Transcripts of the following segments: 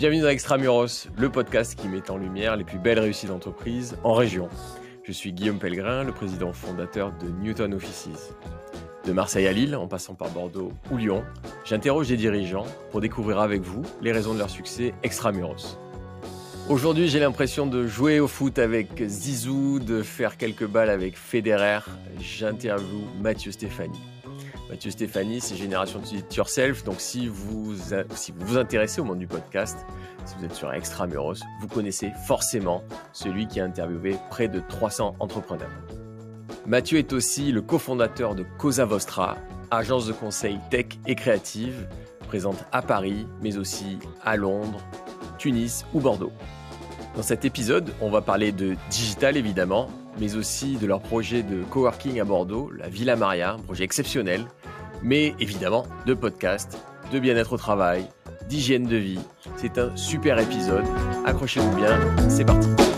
Bienvenue dans Extramuros, le podcast qui met en lumière les plus belles réussites d'entreprise en région. Je suis Guillaume Pellegrin, le président fondateur de Newton Offices. De Marseille à Lille, en passant par Bordeaux ou Lyon, j'interroge des dirigeants pour découvrir avec vous les raisons de leur succès extramuros. Aujourd'hui, j'ai l'impression de jouer au foot avec Zizou, de faire quelques balles avec Federer. J'interviewe Mathieu Stéphanie. Mathieu Stéphanie, c'est Génération Yourself. Donc, si vous, si vous vous intéressez au monde du podcast, si vous êtes sur Extramuros, vous connaissez forcément celui qui a interviewé près de 300 entrepreneurs. Mathieu est aussi le cofondateur de Cosa Vostra, agence de conseil tech et créative, présente à Paris, mais aussi à Londres, Tunis ou Bordeaux. Dans cet épisode, on va parler de digital évidemment, mais aussi de leur projet de coworking à Bordeaux, la Villa Maria, un projet exceptionnel, mais évidemment de podcast, de bien-être au travail, d'hygiène de vie. C'est un super épisode. Accrochez-vous bien, c'est parti.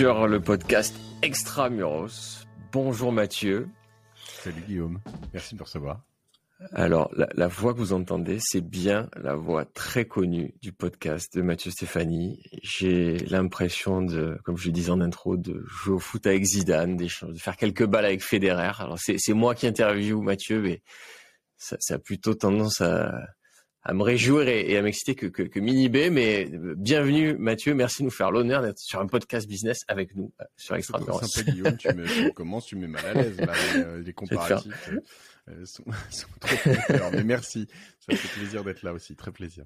Sur le podcast Extramuros. Bonjour Mathieu. Salut Guillaume, merci de me recevoir. Alors, la, voix que vous entendez, c'est bien la voix très connue du podcast de Mathieu Stéphanie. J'ai l'impression de, comme je le disais en intro, de jouer au foot avec Zidane, de faire quelques balles avec Federer. Alors, c'est moi qui interviewe Mathieu, mais ça, ça a plutôt tendance à, à me réjouir et, à m'exciter que, que, que, Mini B. Mais bienvenue Mathieu, merci de nous faire l'honneur d'être sur un podcast business avec nous euh, sur Extra tu, me, tu commences, tu me mets mal à l'aise là, euh, les comparatifs. Euh, sont, sont trop mais merci, ça fait plaisir d'être là aussi, très plaisir.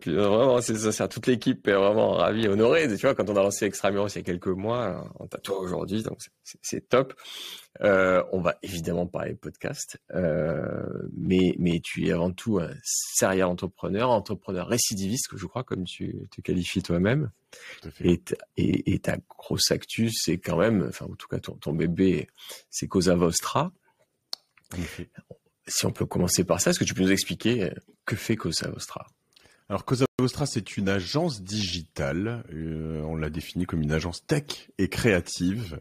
Puis, vraiment, c'est ça, c'est toute l'équipe est vraiment ravie, honorée. Tu vois, quand on a lancé Extramuros il y a quelques mois, on t'a toi aujourd'hui, donc c'est top. Euh, on va évidemment parler podcast, euh, mais mais tu es avant tout un sérieux entrepreneur, entrepreneur récidiviste que je crois comme tu te qualifies toi-même. Et, et, et, ta grosse actu, c'est quand même, enfin en tout cas ton, ton bébé, c'est Cosa Vostra. Si on peut commencer par ça, est-ce que tu peux nous expliquer euh, que fait Cosa Vostra? Alors Cosa Vostra, c'est une agence digitale. Euh, on l'a définie comme une agence tech et créative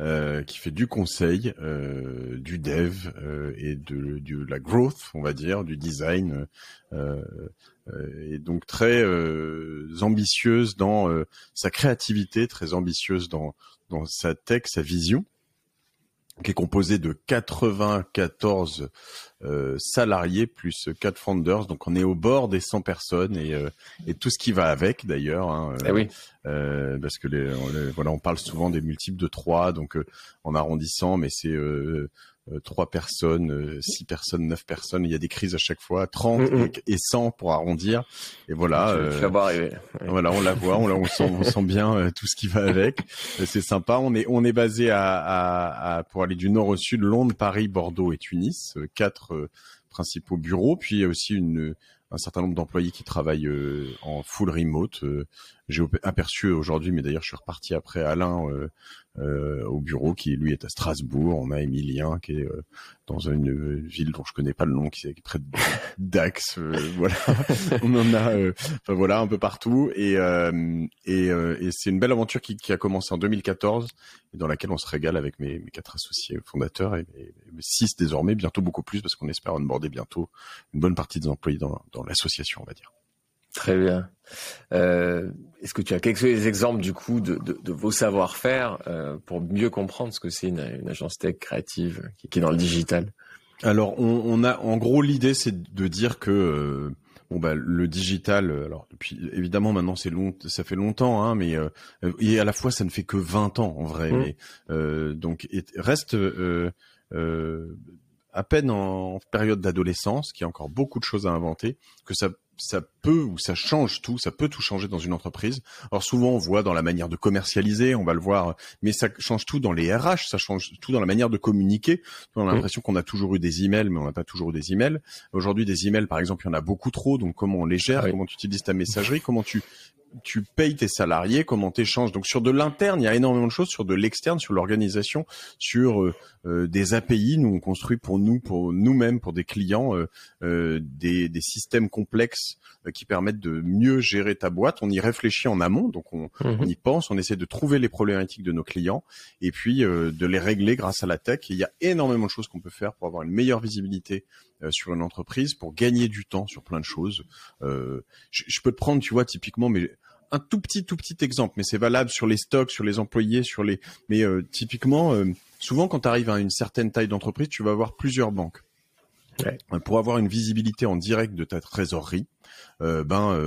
euh, qui fait du conseil, du dev et de, la growth, on va dire, du design, et donc très ambitieuse dans sa créativité, très ambitieuse dans sa tech, sa vision qui est composé de 94 euh, salariés plus 4 founders. Donc on est au bord des 100 personnes et, euh, et tout ce qui va avec d'ailleurs. Hein, eh oui. Euh, parce que les, voilà, on parle souvent des multiples de 3, donc en arrondissant, mais c'est euh, trois personnes, euh, six personnes, neuf personnes. Il y a des crises à chaque fois, 30 mm, mm. et 100 pour arrondir. Et voilà. Euh, voilà, on la voit, on, on, sent, on sent bien tout ce qui va avec. C'est sympa. On est, on est basé à, à, à, pour aller du nord au sud, Londres, Paris, Bordeaux et Tunis. Quatre principaux bureaux, puis aussi une un certain nombre d'employés qui travaillent en full remote. J'ai aperçu aujourd'hui, mais d'ailleurs je suis reparti après Alain euh, au bureau qui lui est à Strasbourg. On a Emilien qui est euh, dans une ville dont je connais pas le nom, qui est près de Dax. Euh, voilà, on en a, enfin voilà, un peu partout. Et et, et c'est une belle aventure qui, qui, a commencé en 2014 et dans laquelle on se régale avec mes, mes quatre associés fondateurs et, six désormais, bientôt beaucoup plus parce qu'on espère onboarder bientôt une bonne partie des employés dans, dans l'association, on va dire. Très bien. Euh, Est-ce que tu as quelques exemples du coup de, de, de vos savoir-faire euh, pour mieux comprendre ce que c'est une, une, agence tech créative qui, qui, est dans le digital? Alors, on, on a en gros l'idée, c'est de dire que euh, bon bah le digital. Alors, depuis évidemment maintenant c'est long, ça fait longtemps, hein, mais et à la fois ça ne fait que 20 ans en vrai. Mmh. Mais, donc, et reste à peine en période d'adolescence, qui a encore beaucoup de choses à inventer, que ça ça peut ou ça change tout, ça peut tout changer dans une entreprise. Alors souvent on voit dans la manière de commercialiser, on va le voir, mais ça change tout dans les RH, ça change tout dans la manière de communiquer. On a mmh. l'impression qu'on a toujours eu des emails, mais on n'a pas toujours eu des emails. Aujourd'hui des emails par exemple, il y en a beaucoup trop, donc comment on les gère, ah comment tu utilises ta messagerie, comment tu tu payes tes salariés, comment t'échanges. Donc sur de l'interne, il y a énormément de choses. Sur de l'externe, sur l'organisation, sur euh, euh, des API, nous on construit pour nous, pour nous-mêmes, pour des clients, euh, des, des, systèmes complexes qui permettent de mieux gérer ta boîte. On y réfléchit en amont, donc on, mhm. on y pense, on essaie de trouver les problématiques de nos clients et puis de les régler grâce à la tech. il y a énormément de choses qu'on peut faire pour avoir une meilleure visibilité sur une entreprise, pour gagner du temps sur plein de choses. je, je peux te prendre, tu vois, typiquement, mais un tout petit tout petit exemple, mais c'est valable sur les stocks, sur les employés, sur les. Mais euh, typiquement, euh, souvent quand tu arrives à une certaine taille d'entreprise, tu vas avoir plusieurs banques. Euh, pour avoir une visibilité en direct de ta trésorerie, ben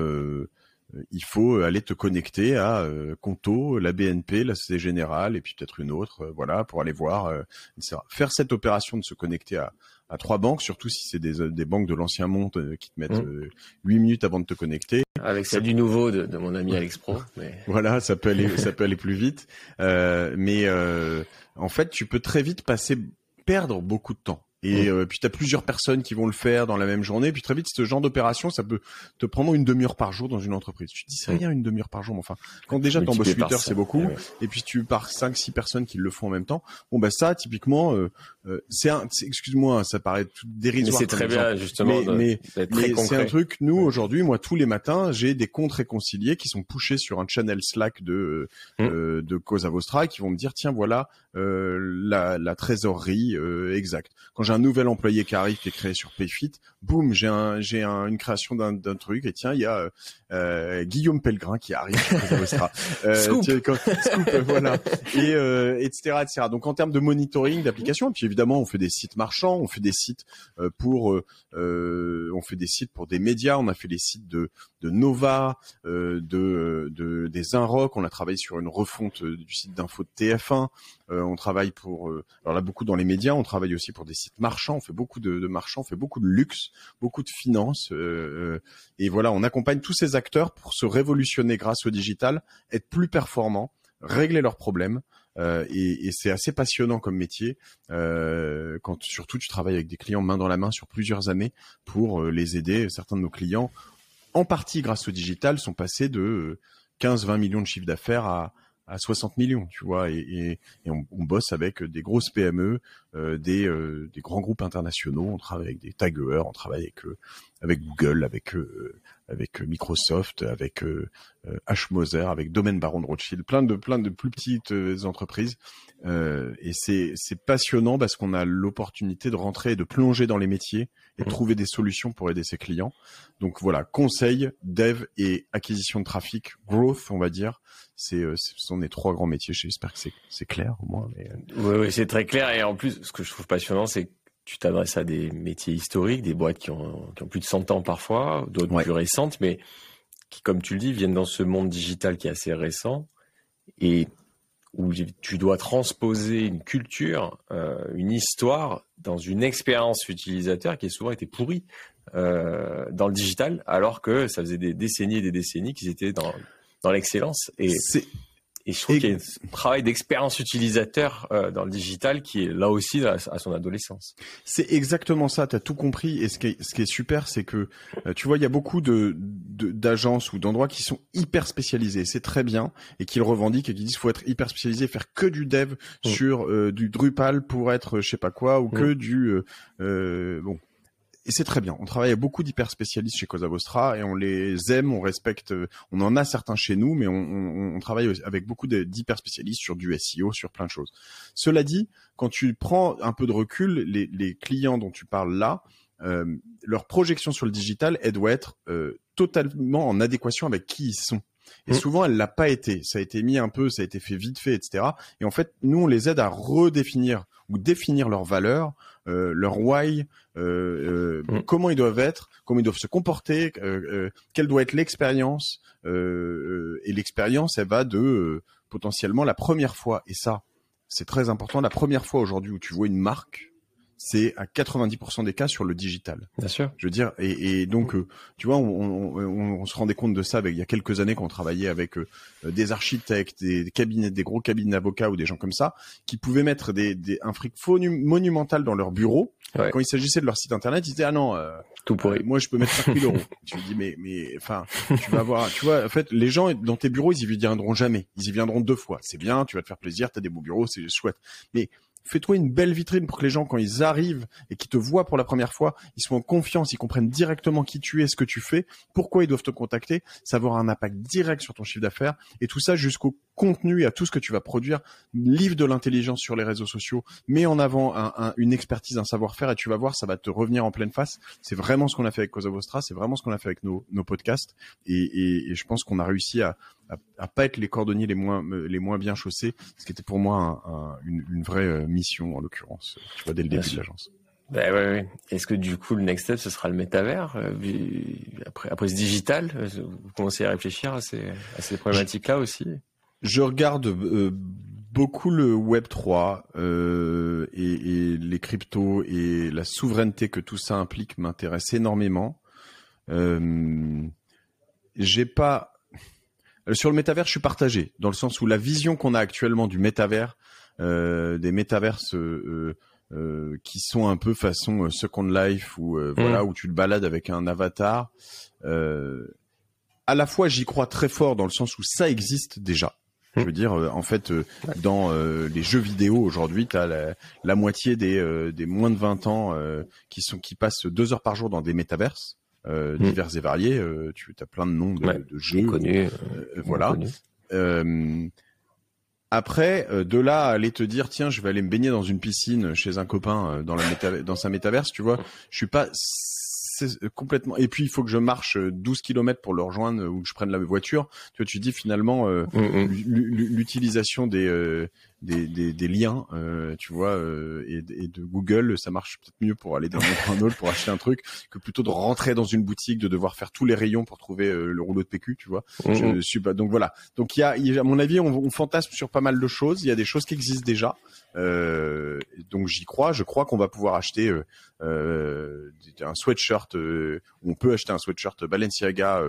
il faut aller te connecter à Conto, la BNP, la Société Générale et puis peut-être une autre, voilà, pour aller voir, etc. Faire cette opération de se connecter à, à trois banques, surtout si c'est des, des banques de l'ancien monde qui te mettent mmh. huit minutes avant de te connecter. Avec celle du nouveau de, de mon ami Alex Pro. Mais... voilà, ça peut aller, ça peut aller plus vite. Euh, mais euh, en fait, tu peux très vite passer, perdre beaucoup de temps. Et mmh. euh, puis tu as plusieurs personnes qui vont le faire dans la même journée. Puis très vite, ce genre d'opération, ça peut te prendre une demi-heure par jour dans une entreprise. Tu te dis, c'est rien une demi-heure par jour. Mais enfin, quand déjà tu embauches 8 heures, c'est beaucoup. Et puis tu par 5 six personnes qui le font en même temps. Bon, bah ça, typiquement, euh, euh c'est un, excuse-moi, ça paraît tout dérisoire. C'est très bien, justement. Mais, mais, c'est un truc, nous, aujourd'hui, moi, tous les matins, j'ai des comptes réconciliés qui sont pushés sur un channel Slack de, mmh. euh, de Cosa Vostra qui vont me dire, tiens, voilà, euh, la, la trésorerie euh, exacte. Quand j'ai un nouvel employé qui arrive qui est créé sur Payfit, boum, j'ai un, j'ai un, une création d'un, d'un truc et tiens, il y a euh, Guillaume Pellegrin qui arrive. euh, scoop. scoop, voilà. Et euh, etc., etc. Donc en termes de monitoring d'application, puis évidemment on fait des sites marchands, on fait des sites euh, pour, euh, on fait des sites pour des médias, on a fait les sites de, de Nova, de, de des Inrock, on a travaillé sur une refonte du site d'info de TF1. On travaille pour, alors là beaucoup dans les médias, on travaille aussi pour des sites marchands, on fait beaucoup de, de marchands, on fait beaucoup de luxe, beaucoup de finance, et voilà, on accompagne tous ces acteurs pour se révolutionner grâce au digital, être plus performants, régler leurs problèmes. Euh, et, c'est assez passionnant comme métier euh, quand surtout tu travailles avec des clients main dans la main sur plusieurs années pour euh, les aider. Certains de nos clients, en partie grâce au digital, sont passés de 15-20 millions de chiffre d'affaires à, à 60 millions, tu vois, et, on, bosse avec des grosses PME, des, des, grands groupes internationaux, on travaille avec des tagueurs, on travaille avec, avec Google, avec avec euh, Microsoft, avec euh, euh, H. Moser, avec Domaine Baron de Rothschild, plein de plein de plus petites entreprises. et c'est passionnant parce qu'on a l'opportunité de rentrer et de plonger dans les métiers et de mmh. trouver des solutions pour aider ses clients. Donc voilà, conseil, dev et acquisition de trafic, growth, on va dire. C'est ce sont les trois grands métiers. J'espère que c'est c'est clair au moins. Mais... Oui, oui, c'est très clair. Et en plus, ce que je trouve passionnant, c'est tu t'adresses à des métiers historiques, des boîtes qui ont, qui ont plus de 100 ans parfois, d'autres plus récentes, mais qui, comme tu le dis, viennent dans ce monde digital qui est assez récent et où tu dois transposer une culture, euh, une histoire dans une expérience utilisateur qui a souvent été pourrie euh, dans le digital, alors que ça faisait des décennies et des décennies qu'ils étaient dans, dans l'excellence. Et c'est et je trouve qu'il y a un travail d'expérience utilisateur euh, dans le digital qui est là aussi à, son adolescence. C'est exactement ça, tu as tout compris. Et ce qui est, ce qui est super, c'est que euh, tu vois, il y a beaucoup de d'agences ou d'endroits qui sont hyper spécialisés. C'est très bien et qui le revendiquent et qui disent qu'il faut être hyper spécialisé, faire que du dev mm. sur euh, du Drupal pour être je sais pas quoi ou mm. que du bon et c'est très bien. On travaille avec beaucoup d'hyper spécialistes chez Cosa Vostra et on les aime, on respecte. On en a certains chez nous, mais on, on, on travaille avec beaucoup d'hyper spécialistes sur du SEO, sur plein de choses. Cela dit, quand tu prends un peu de recul, les, les clients dont tu parles là, euh, leur projection sur le digital, elle doit être euh, totalement en adéquation avec qui ils sont. Et mmh. souvent, elle l'a pas été. Ça a été mis un peu, ça a été fait vite fait, etc. Et en fait, nous, on les aide à redéfinir ou définir leurs valeurs, euh, leur why, euh, euh, mm. comment ils doivent être, comment ils doivent se comporter, quelle doit être l'expérience. et l'expérience, elle va de potentiellement la première fois, et ça, c'est très important, la première fois aujourd'hui où tu vois une marque, c'est à 90% des cas sur le digital. Bien sûr. Je veux dire, et, donc, euh, tu vois, on, se rendait compte de ça avec, il y a quelques années qu'on travaillait avec euh, des architectes, des cabinets, des gros cabinets d'avocats ou des gens comme ça, qui pouvaient mettre des, un fric monumental dans leur bureau. Quand il s'agissait de leur site internet, ils disaient ah non, euh, tout pourri. moi je peux mettre 5000 euros. tu dis mais mais enfin, tu vas voir, tu vois, en fait, les gens dans tes bureaux, ils y viendront jamais. Ils y viendront deux fois. C'est bien, tu vas te faire plaisir, t'as des beaux bureaux, c'est chouette. Mais fais-toi une belle vitrine pour que les gens, quand ils arrivent et qu'ils te voient pour la première fois, ils soient en confiance, ils comprennent directement qui tu es, ce que tu fais, pourquoi ils doivent te contacter. Ça va un impact direct sur ton chiffre d'affaires et tout ça jusqu'au contenu et à tout ce que tu vas produire. Livre de l'intelligence sur les réseaux sociaux, mets en avant une expertise, un savoir-faire et tu vas voir, ça va te revenir en pleine face. C'est vraiment ce qu'on a fait avec Cosa Vostra, c'est vraiment ce qu'on a fait avec nos, podcasts et, et je pense qu'on a réussi à, à, pas être les cordonniers les moins les moins bien chaussés, ce qui était pour moi une, vraie euh, mission en l'occurrence. Tu vois dès le début de l'agence. Bah ouais, Est-ce que du coup le next step ce sera le métavers euh, après après ce digital euh, Vous commencez à réfléchir à ces à ces problématiques là aussi? Je regarde beaucoup le Web 3 et, et, les cryptos et la souveraineté que tout ça implique m'intéresse énormément. J'ai pas euh, sur le métavers, je suis partagé dans le sens où la vision qu'on a actuellement du métavers, euh, des métaverses euh, euh, qui sont un peu façon Second Life ou voilà mm. où tu le balades avec un avatar. à la fois, j'y crois très fort dans le sens où ça existe déjà. Je veux dire, en fait, dans les jeux vidéo aujourd'hui, tu as la, la, moitié des, des moins de 20 ans qui sont qui passent deux heures par jour dans des métaverses. Euh, mm. divers et variés. Euh, tu as plein de noms de, jeux. Connus, euh, voilà. après, de là à aller te dire, tiens, je vais aller me baigner dans une piscine chez un copain dans, la dans sa métaverse, tu vois, je suis pas complètement. Et puis il faut que je marche 12 km pour le rejoindre ou que je prenne la voiture. Tu vois, tu dis finalement mm, mm. l'utilisation des des, des, des liens, euh, tu vois, euh, et, et, de Google, ça marche peut-être mieux pour aller d'un autre à un autre pour acheter un truc que plutôt de rentrer dans une boutique, de devoir faire tous les rayons pour trouver euh, le rouleau de PQ, tu vois. Je mhm. suis pas. Donc voilà. Donc il y a, à mon avis, on, on, fantasme sur pas mal de choses. Il y a des choses qui existent déjà. Euh, donc j'y crois. Je crois qu'on va pouvoir acheter euh, un sweatshirt. on peut acheter un sweatshirt Balenciaga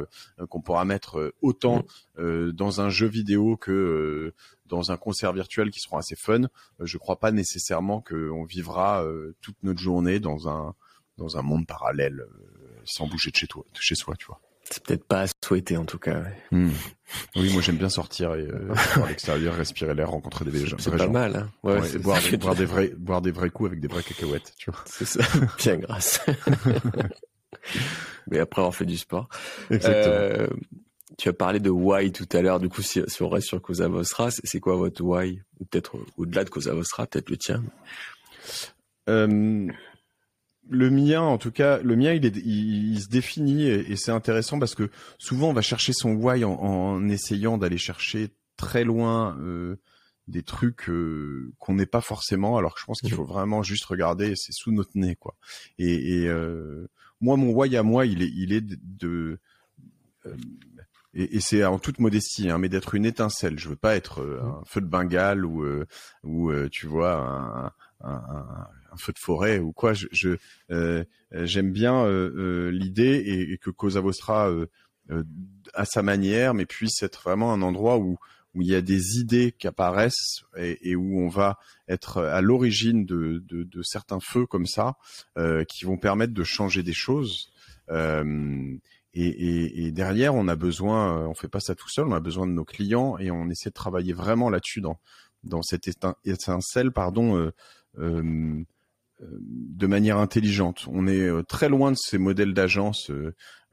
qu'on pourra mettre autant mhm. dans un jeu vidéo que dans un concert virtuel qui seront assez fun. Euh, je crois pas nécessairement qu'on vivra euh, toute notre journée dans un dans un monde parallèle euh, sans bouger de chez toi, de chez soi, tu vois. C'est peut-être pas à souhaiter en tout cas. Hmm. Oui, moi j'aime bien sortir et euh, à l'extérieur, respirer l'air, rencontrer des gens. C'est pas mal. Hein ouais, boire, boire des vrais, boire des vrais coups avec des vraies cacahuètes, tu vois. C'est ça. Bien grâce. Mais après avoir fait du sport. Exactement. Euh, tu as parlé de why tout à l'heure. Du coup, si, on reste sur Cosa Vostra, c'est quoi votre why? Ou peut-être au-delà de Cosa Vostra, peut-être le tien euh, Le mien, en tout cas, le mien, il, est, il, se définit et, c'est intéressant parce que souvent on va chercher son why en, essayant d'aller chercher très loin euh, des trucs euh, qu'on n'est pas forcément. Alors que je pense qu'il mmh. faut vraiment juste regarder, c'est sous notre nez, quoi. Et, et moi, mon why à moi, il est, il est de, de et, et c'est en toute modestie, hein, mais d'être une étincelle. Je veux pas être euh, un feu de Bengale ou euh, ou euh, tu vois un, un, un, feu de forêt ou quoi. Je, je j'aime bien l'idée et, et, que Cosa Vostra à sa manière, mais puisse être vraiment un endroit où où il y a des idées qui apparaissent et, et où on va être à l'origine de, de, de, certains feux comme ça, euh, qui vont permettre de changer des choses. Euh, et, et, et, derrière, on a besoin, euh, on fait pas ça tout seul, on a besoin de nos clients et on essaie de travailler vraiment là-dessus dans dans cette étincelle, pardon, euh, euh, de manière intelligente. On est euh, très loin de ces modèles d'agence.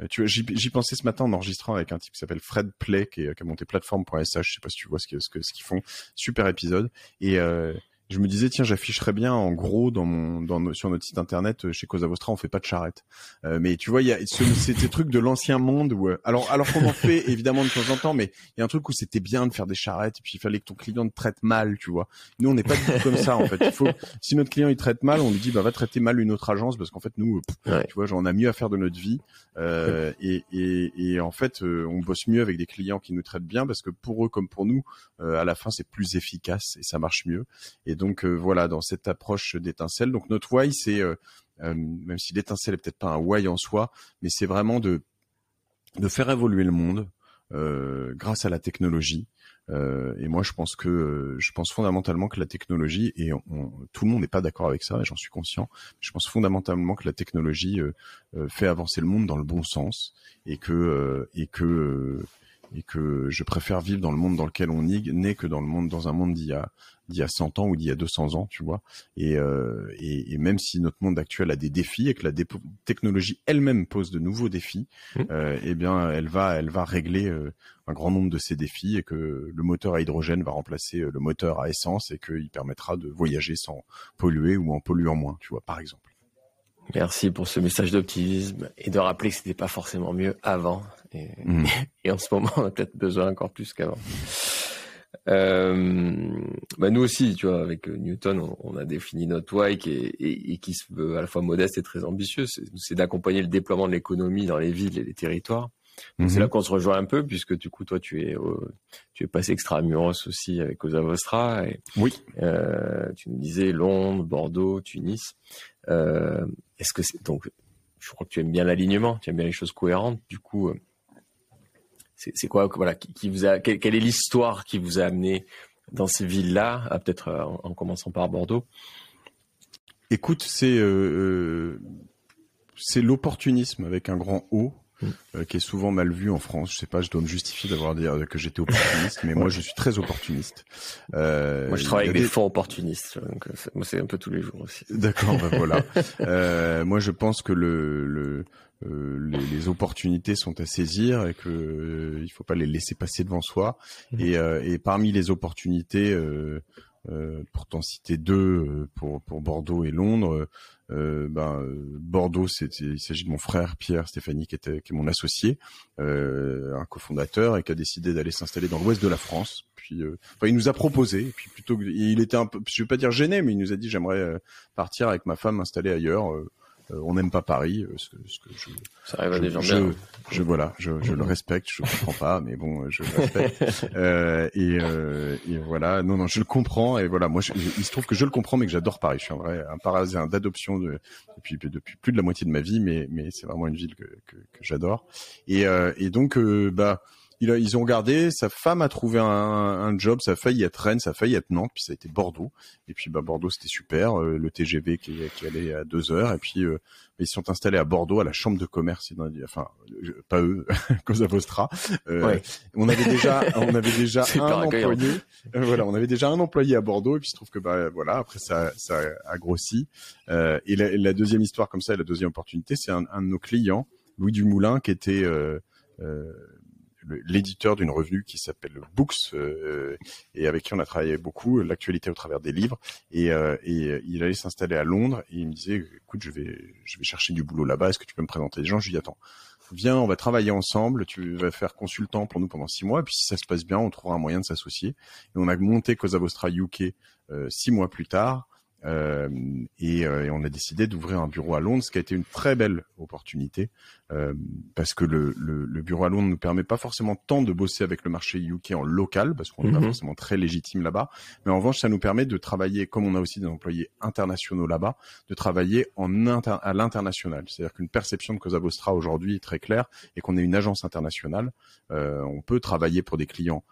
tu vois, j'y pensais ce matin en enregistrant avec un type qui s'appelle Fred Play qui, qui a monté plateforme.sh. Je sais pas si tu vois ce qu'ils ce, ce qu'ils font. Super épisode. Et je me disais tiens j'afficherais bien en gros dans mon dans sur notre site internet euh, chez Cosa Vostra on fait pas de charrette. Euh, mais tu vois il y a ce, ces trucs de l'ancien monde où euh, alors alors qu'on en fait évidemment de temps en temps mais il y a un truc où c'était bien de faire des charrettes et puis il fallait que ton client te traite mal tu vois. Nous on n'est pas du tout comme ça en fait. Il faut si notre client il traite mal on lui dit bah va traiter mal une autre agence parce qu'en fait nous tu vois on a mieux à faire de notre vie. Euh, et, et, et en fait on bosse mieux avec des clients qui nous traitent bien parce que pour eux comme pour nous à la fin c'est plus efficace et ça marche mieux. Et donc voilà, dans cette approche d'étincelle. Donc notre why, c'est même si l'étincelle est peut-être pas un why en soi, mais c'est vraiment de de faire évoluer le monde grâce à la technologie. Euh, et moi, je pense que je pense fondamentalement que la technologie et tout le monde n'est pas d'accord avec ça, j'en suis conscient. Je pense fondamentalement que la technologie euh, euh, fait avancer le monde dans le bon sens et que et que et que je préfère vivre dans le monde dans lequel on n'est que dans le monde dans un monde d'il y a d'il y a 100 ans ou d'il y a 200 ans, tu vois. Et, euh, et, et, même si notre monde actuel a des défis et que la technologie elle-même pose de nouveaux défis, mmh. euh, eh bien, elle va, elle va régler euh, un grand nombre de ces défis et que le moteur à hydrogène va remplacer euh, le moteur à essence et qu'il permettra de voyager sans polluer ou en polluant moins, tu vois, par exemple. Merci pour ce message d'optimisme et de rappeler que c'était pas forcément mieux avant. Et, mmh. et en ce moment, on a peut-être besoin encore plus qu'avant. Euh, bah nous aussi, tu vois, avec Newton, on, a défini notre why qui est, et, qui se veut à la fois modeste et très ambitieux. C'est d'accompagner le déploiement de l'économie dans les villes et les territoires. C'est mhm. là qu'on se rejoint un peu, puisque du coup, toi, tu es, tu es passé extramuros aussi avec Cosa Vostra. Et, oui. Euh, tu nous disais Londres, Bordeaux, Tunis. Euh, Est-ce que c'est donc, je crois que tu aimes bien l'alignement, tu aimes bien les choses cohérentes. Du coup, euh, c'est quoi voilà qui, vous a quelle, est l'histoire qui vous a amené dans ces villes-là, peut-être en, commençant par Bordeaux? Écoute, c'est euh, c'est l'opportunisme avec un grand O. Mm. qui est souvent mal vu en France. Je sais pas, je dois me justifier d'avoir dit que j'étais opportuniste, mais moi je suis très opportuniste. moi je travaille avec des fonds opportunistes, donc moi c'est un peu tous les jours aussi. D'accord, ben voilà. moi je pense que le, le euh, les, les, opportunités sont à saisir et que euh, il faut pas les laisser passer devant soi. Mmh. Et, euh, et, parmi les opportunités, euh, pour t'en citer deux, pour, pour Bordeaux et Londres, ben, Bordeaux, il s'agit de mon frère Pierre Stéphanie qui était qui est mon associé, un cofondateur et qui a décidé d'aller s'installer dans l'ouest de la France. Puis, enfin, il nous a proposé. puis plutôt, il était un peu, je vais pas dire gêné, mais il nous a dit j'aimerais partir avec ma femme m'installer ailleurs. Euh, on n'aime pas Paris, euh, ce que, ce que je, ça arrive à des gens je, bien. Je, voilà, je, je le respecte, je comprends pas, mais bon, je le respecte. euh, et, euh, et, voilà, non, non, je le comprends. Et voilà, moi, il se trouve que je le comprends, mais que j'adore Paris. Je suis un vrai un parisien d'adoption de, depuis depuis plus de la moitié de ma vie, mais mais c'est vraiment une ville que que, que j'adore. Et, euh, et donc, bah ils ont gardé. Sa femme a trouvé un, un, job. Ça a failli être Rennes, ça a failli être Nantes, puis ça a été Bordeaux. Et puis bah Bordeaux c'était super. Euh, le TGV qui, qui, allait à deux heures. Et puis euh, ils sont installés à Bordeaux à la chambre de commerce. Enfin pas eux, Cosa Vostra. Euh, on avait déjà, on avait déjà un employé. voilà, on avait déjà un employé à Bordeaux. Et puis il se trouve que bah voilà après ça, ça a grossi. et la, la, deuxième histoire comme ça, la deuxième opportunité, c'est un, un, de nos clients, Louis Dumoulin, qui était euh, l'éditeur d'une revue qui s'appelle Books euh, et avec qui on a travaillé beaucoup l'actualité au travers des livres. Et, euh, et il allait s'installer à Londres et il me disait écoute je vais je vais chercher du boulot là-bas est-ce que tu peux me présenter des gens? Je lui dis attends viens on va travailler ensemble tu vas faire consultant pour nous pendant six mois et puis si ça se passe bien on trouvera un moyen de s'associer. Et on a monté Cosa Vostra UK euh, six mois plus tard euh, et, euh, et, on a décidé d'ouvrir un bureau à Londres, ce qui a été une très belle opportunité euh, parce que le, le, le, bureau à Londres ne permet pas forcément tant de bosser avec le marché UK en local parce qu'on n'est pas mhm. forcément très légitime là-bas, mais en revanche ça nous permet de travailler, comme on a aussi des employés internationaux là-bas, de travailler en inter à l'international. C'est-à-dire qu'une perception de Cosa Vostra aujourd'hui est très claire et qu'on est une agence internationale. Euh, on peut travailler pour des clients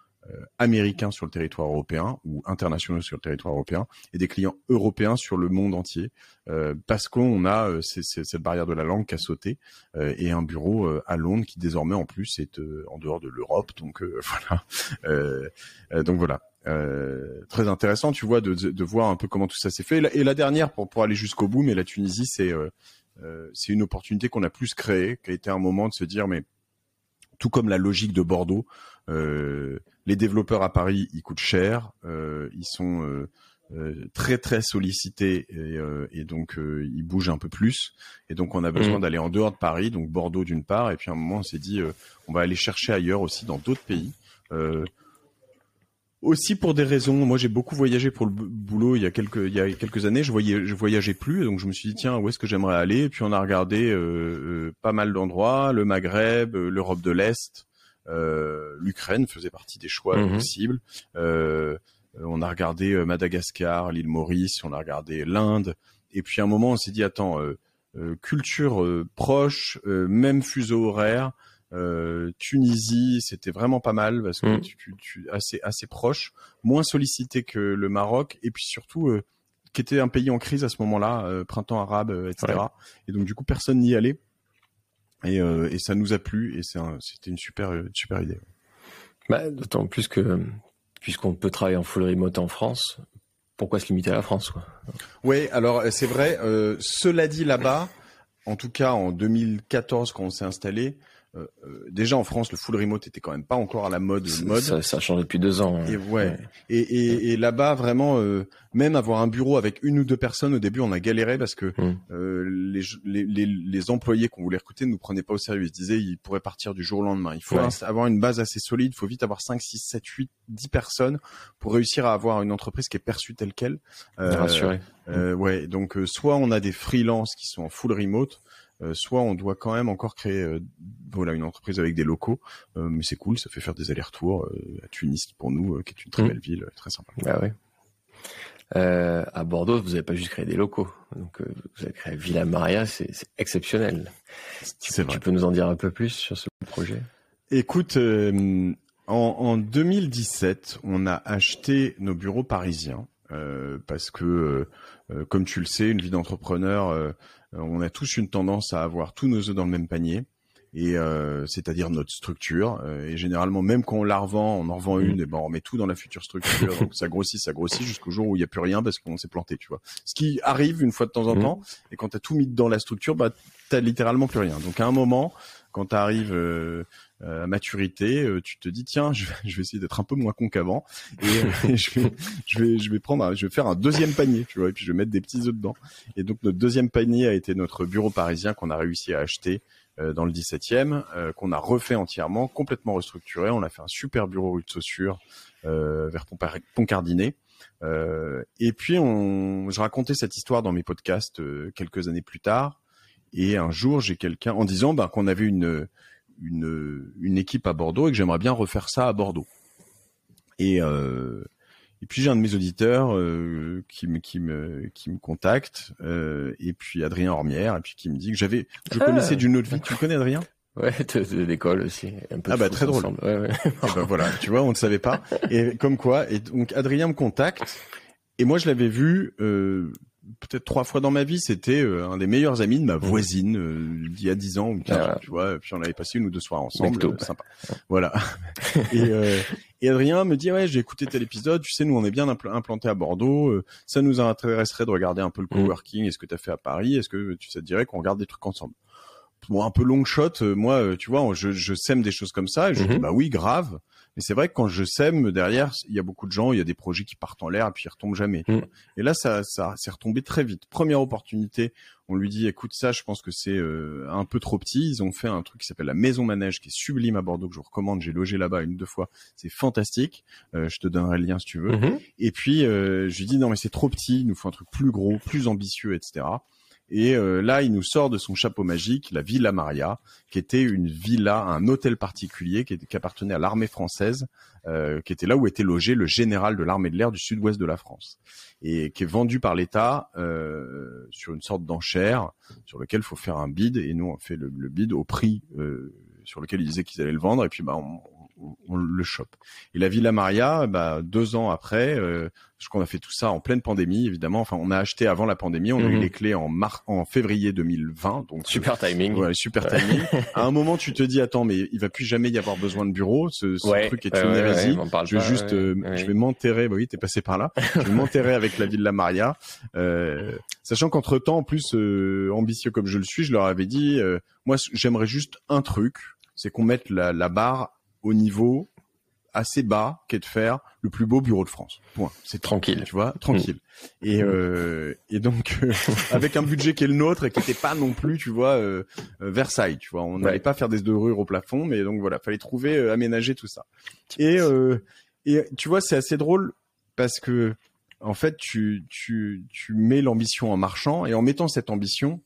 américains sur le territoire européen ou internationaux sur le territoire européen et des clients européens sur le monde entier euh, parce qu'on a euh, cette barrière de la langue qui a sauté et un bureau à Londres qui désormais en plus est en dehors de l'Europe. Donc voilà. Donc voilà. Très intéressant tu vois de, de, voir un peu comment tout ça s'est fait. Et la, et la dernière pour, pour aller jusqu'au bout mais la Tunisie c'est c'est une opportunité qu'on a plus créée qui a été un moment de se dire mais tout comme la logique de Bordeaux, euh, les développeurs à Paris, ils coûtent cher, euh, ils sont euh, très très sollicités et, donc ils bougent un peu plus. Et donc on a besoin mmh. d'aller en dehors de Paris, donc Bordeaux d'une part, et puis à un moment on s'est dit on va aller chercher ailleurs aussi dans d'autres pays. Aussi pour des raisons, moi j'ai beaucoup voyagé pour le boulot il y a quelques il y a quelques années, je voyais je voyageais plus donc je me suis dit tiens où est-ce que j'aimerais aller? Et puis on a regardé euh, euh, pas mal d'endroits, le Maghreb, euh, l'Europe de l'Est, l'Ukraine faisait partie des choix mhm. possibles. on a regardé Madagascar, l'île Maurice, on a regardé l'Inde. Et puis à un moment, on s'est dit attends, culture proche, même fuseau horaire. Tunisie, c'était vraiment pas mal parce que mm. tu, tu, assez assez proche, moins sollicité que le Maroc et puis surtout qui était un pays en crise à ce moment-là, printemps arabe, etc. Et donc du coup personne n'y allait. Et, euh, et ça nous a plu et c'était une super, super idée. Bah, D'autant plus que puisqu'on peut travailler en full remote en France, pourquoi se limiter à la France quoi? Oui, alors c'est vrai. Euh, cela dit là-bas, en tout cas en 2014 quand on s'est installé, euh, euh, déjà en France, le full remote était quand même pas encore à la mode. mode. Ça, ça a changé depuis deux ans. Hein. Et ouais. Et, et, et là-bas, vraiment, euh, même avoir un bureau avec une ou deux personnes au début, on a galéré parce que hum. les, les, les, employés qu'on voulait recruter ne nous prenaient pas au sérieux. Ils se disaient ils pourraient partir du jour au lendemain. Il faut avoir une base assez solide. Il faut vite avoir 5, 6, 7, 8, 10 personnes pour réussir à avoir une entreprise qui est perçue telle quelle. Euh, euh, ouais. Donc soit on a des freelances qui sont en full remote euh, soit on doit quand même encore créer euh, voilà une entreprise avec des locaux, euh, mais c'est cool, ça fait faire des allers-retours à Tunis pour nous, qui est une très mmh. belle ville, très sympa. Ah ouais. Euh, à Bordeaux, vous n'avez pas juste créé des locaux. Donc, vous avez créé Villa Maria, c'est exceptionnel. Tu, tu, peux nous en dire un peu plus sur ce projet? Écoute, en, en, 2017, on a acheté nos bureaux parisiens parce que, comme tu le sais, une vie d'entrepreneur, euh, on a tous une tendance à avoir tous nos œufs dans le même panier et euh, c'est-à-dire notre structure. Euh, et généralement, même quand on la revend, on en revend une, mm. et ben on remet tout dans la future structure. donc ça grossit, ça grossit jusqu'au jour où il n'y a plus rien parce qu'on s'est planté, tu vois. Ce qui arrive une fois de temps en mm. temps. Et quand tu as tout mis dans la structure, bah t'as littéralement plus rien. Donc à un moment, quand tu arrives à maturité, tu te dis tiens, je vais, essayer d'être un peu moins con qu'avant et, je vais je vais je vais prendre je vais faire un deuxième panier, tu vois, et puis je vais mettre des petits œufs dedans. Et donc notre deuxième panier a été notre bureau parisien qu'on a réussi à acheter euh, dans le 17e, euh, qu'on a refait entièrement, complètement restructuré. On a fait un super bureau rue de Saussure euh, vers Pontcardinet. Euh, et puis, on, je racontais cette histoire dans mes podcasts quelques années plus tard. Et un jour, j'ai quelqu'un en disant ben, qu'on avait une, une, une équipe à Bordeaux et que j'aimerais bien refaire ça à Bordeaux. Et, euh, et puis j'ai un de mes auditeurs euh, qui me qui me qui me contacte euh, et puis Adrien Ormière et puis qui me dit que j'avais je ah. connaissais d'une autre vie. Tu connais Adrien? Ouais, de, l'école aussi. Un peu ah bah très drôle. Ouais, ouais. bah, voilà, tu vois, on ne savait pas. Et comme quoi, et donc Adrien me contacte et moi je l'avais vu peut-être trois fois dans ma vie. C'était euh, un des meilleurs amis de ma mmh. voisine euh, d'il y a dix ans ou ah. tu vois. Puis on avait passé une ou deux soirs ensemble, euh, sympa. Voilà. et, et Adrien me dit ouais, j'ai écouté tel épisode. Tu sais, nous on est bien implanté à Bordeaux. ça nous intéresserait de regarder un peu le mmh. coworking. Est-ce que tu as fait à Paris Est-ce que tu sais dirais qu'on regarde des trucs ensemble? Bon, un peu long shot. moi, tu vois, je, je sème des choses comme ça. Et je dis mmh. bah oui, grave. Mais c'est vrai que quand je sème derrière, il y a beaucoup de gens, il y a des projets qui partent en l'air et puis ils retombent jamais. Mm. Et là, ça, ça s'est retombé très vite. Première opportunité, on lui dit, écoute ça, je pense que c'est euh, un peu trop petit. Ils ont fait un truc qui s'appelle la Maison Manège, qui est sublime à Bordeaux, que je vous recommande. J'ai logé là-bas une deux fois. C'est fantastique. Euh, je te donnerai le lien si tu veux. Mm-hmm. Et puis, euh, je lui dis, non mais c'est trop petit. Il nous faut un truc plus gros, plus ambitieux, etc. Et euh, là, il nous sort de son chapeau magique la Villa Maria, qui était une villa, un hôtel particulier qui, appartenait à l'armée française, euh, qui était là où était logé le général de l'armée de l'air du sud-ouest de la France, et qui est vendu par l'État euh, sur une sorte d'enchère sur lequel il faut faire un bid. Et nous, on fait le, bid au prix sur lequel ils disaient qu'ils allaient le vendre. Et puis, bah, on, on, le chope. Et la Villa Maria, bah, deux ans après, euh, crois qu'on a fait tout ça en pleine pandémie, évidemment. Enfin, on a acheté avant la pandémie, on a eu mhm. les clés en mar en février 2020. Donc super timing. Ouais, super timing. à un moment, tu te dis, attends, mais il va plus jamais y avoir besoin de bureau. Ce, ce truc est une hérésie. je vais juste, euh, je vais m'enterrer. Bah oui, t'es passé par là. je vais m'enterrer avec la Villa Maria, euh, sachant qu'entre temps, en plus euh, ambitieux comme je le suis, je leur avais dit, euh, moi, j'aimerais juste un truc, c'est qu'on mette la, la barre au niveau assez bas qu'est de faire le plus beau bureau de France. Point. C'est tranquille, tu vois, tranquille. Mm. Et, euh, et donc euh, avec un budget qui est le nôtre et qui n'était pas non plus, tu vois, euh, Versailles, tu vois, on n'allait pas faire des dorures au plafond, mais donc voilà, fallait trouver, aménager tout ça. Et et tu vois, c'est assez drôle parce que en fait, tu tu tu mets l'ambition en marchant et en mettant cette ambition,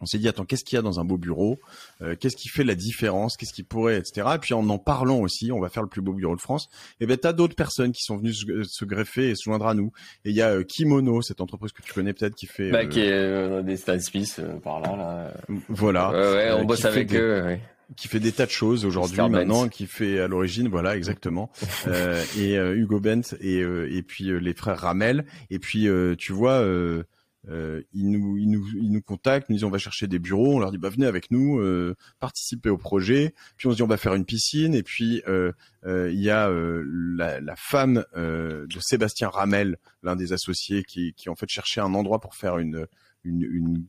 on s'est dit attends qu'est-ce qu'il y a dans un beau bureau? Euh, qu'est-ce qui fait la différence? Qu'est-ce qui pourrait etc et puis en en parlant aussi on va faire le plus beau bureau de France. Et ben t'as d'autres personnes qui sont venues se, greffer et se joindre à nous. Et il y a euh, Kimono cette entreprise que tu connais peut-être qui fait bah, qui est des Stan Smith par là là. Voilà. Ouais, on bosse avec eux ouais qui fait des tas de choses aujourd'hui maintenant, qui fait à l'origine, voilà exactement, euh, et Hugo Bent et et puis les frères Ramel, et puis tu vois, euh, ils nous ils nous ils nous contactent, nous disent on va chercher des bureaux, on leur dit bah venez avec nous, euh, participez au projet. Puis on se dit on va faire une piscine et puis euh, euh il y a euh, la, la, femme de Sébastien Ramel, l'un des associés, qui qui en fait cherchait un endroit pour faire une une, une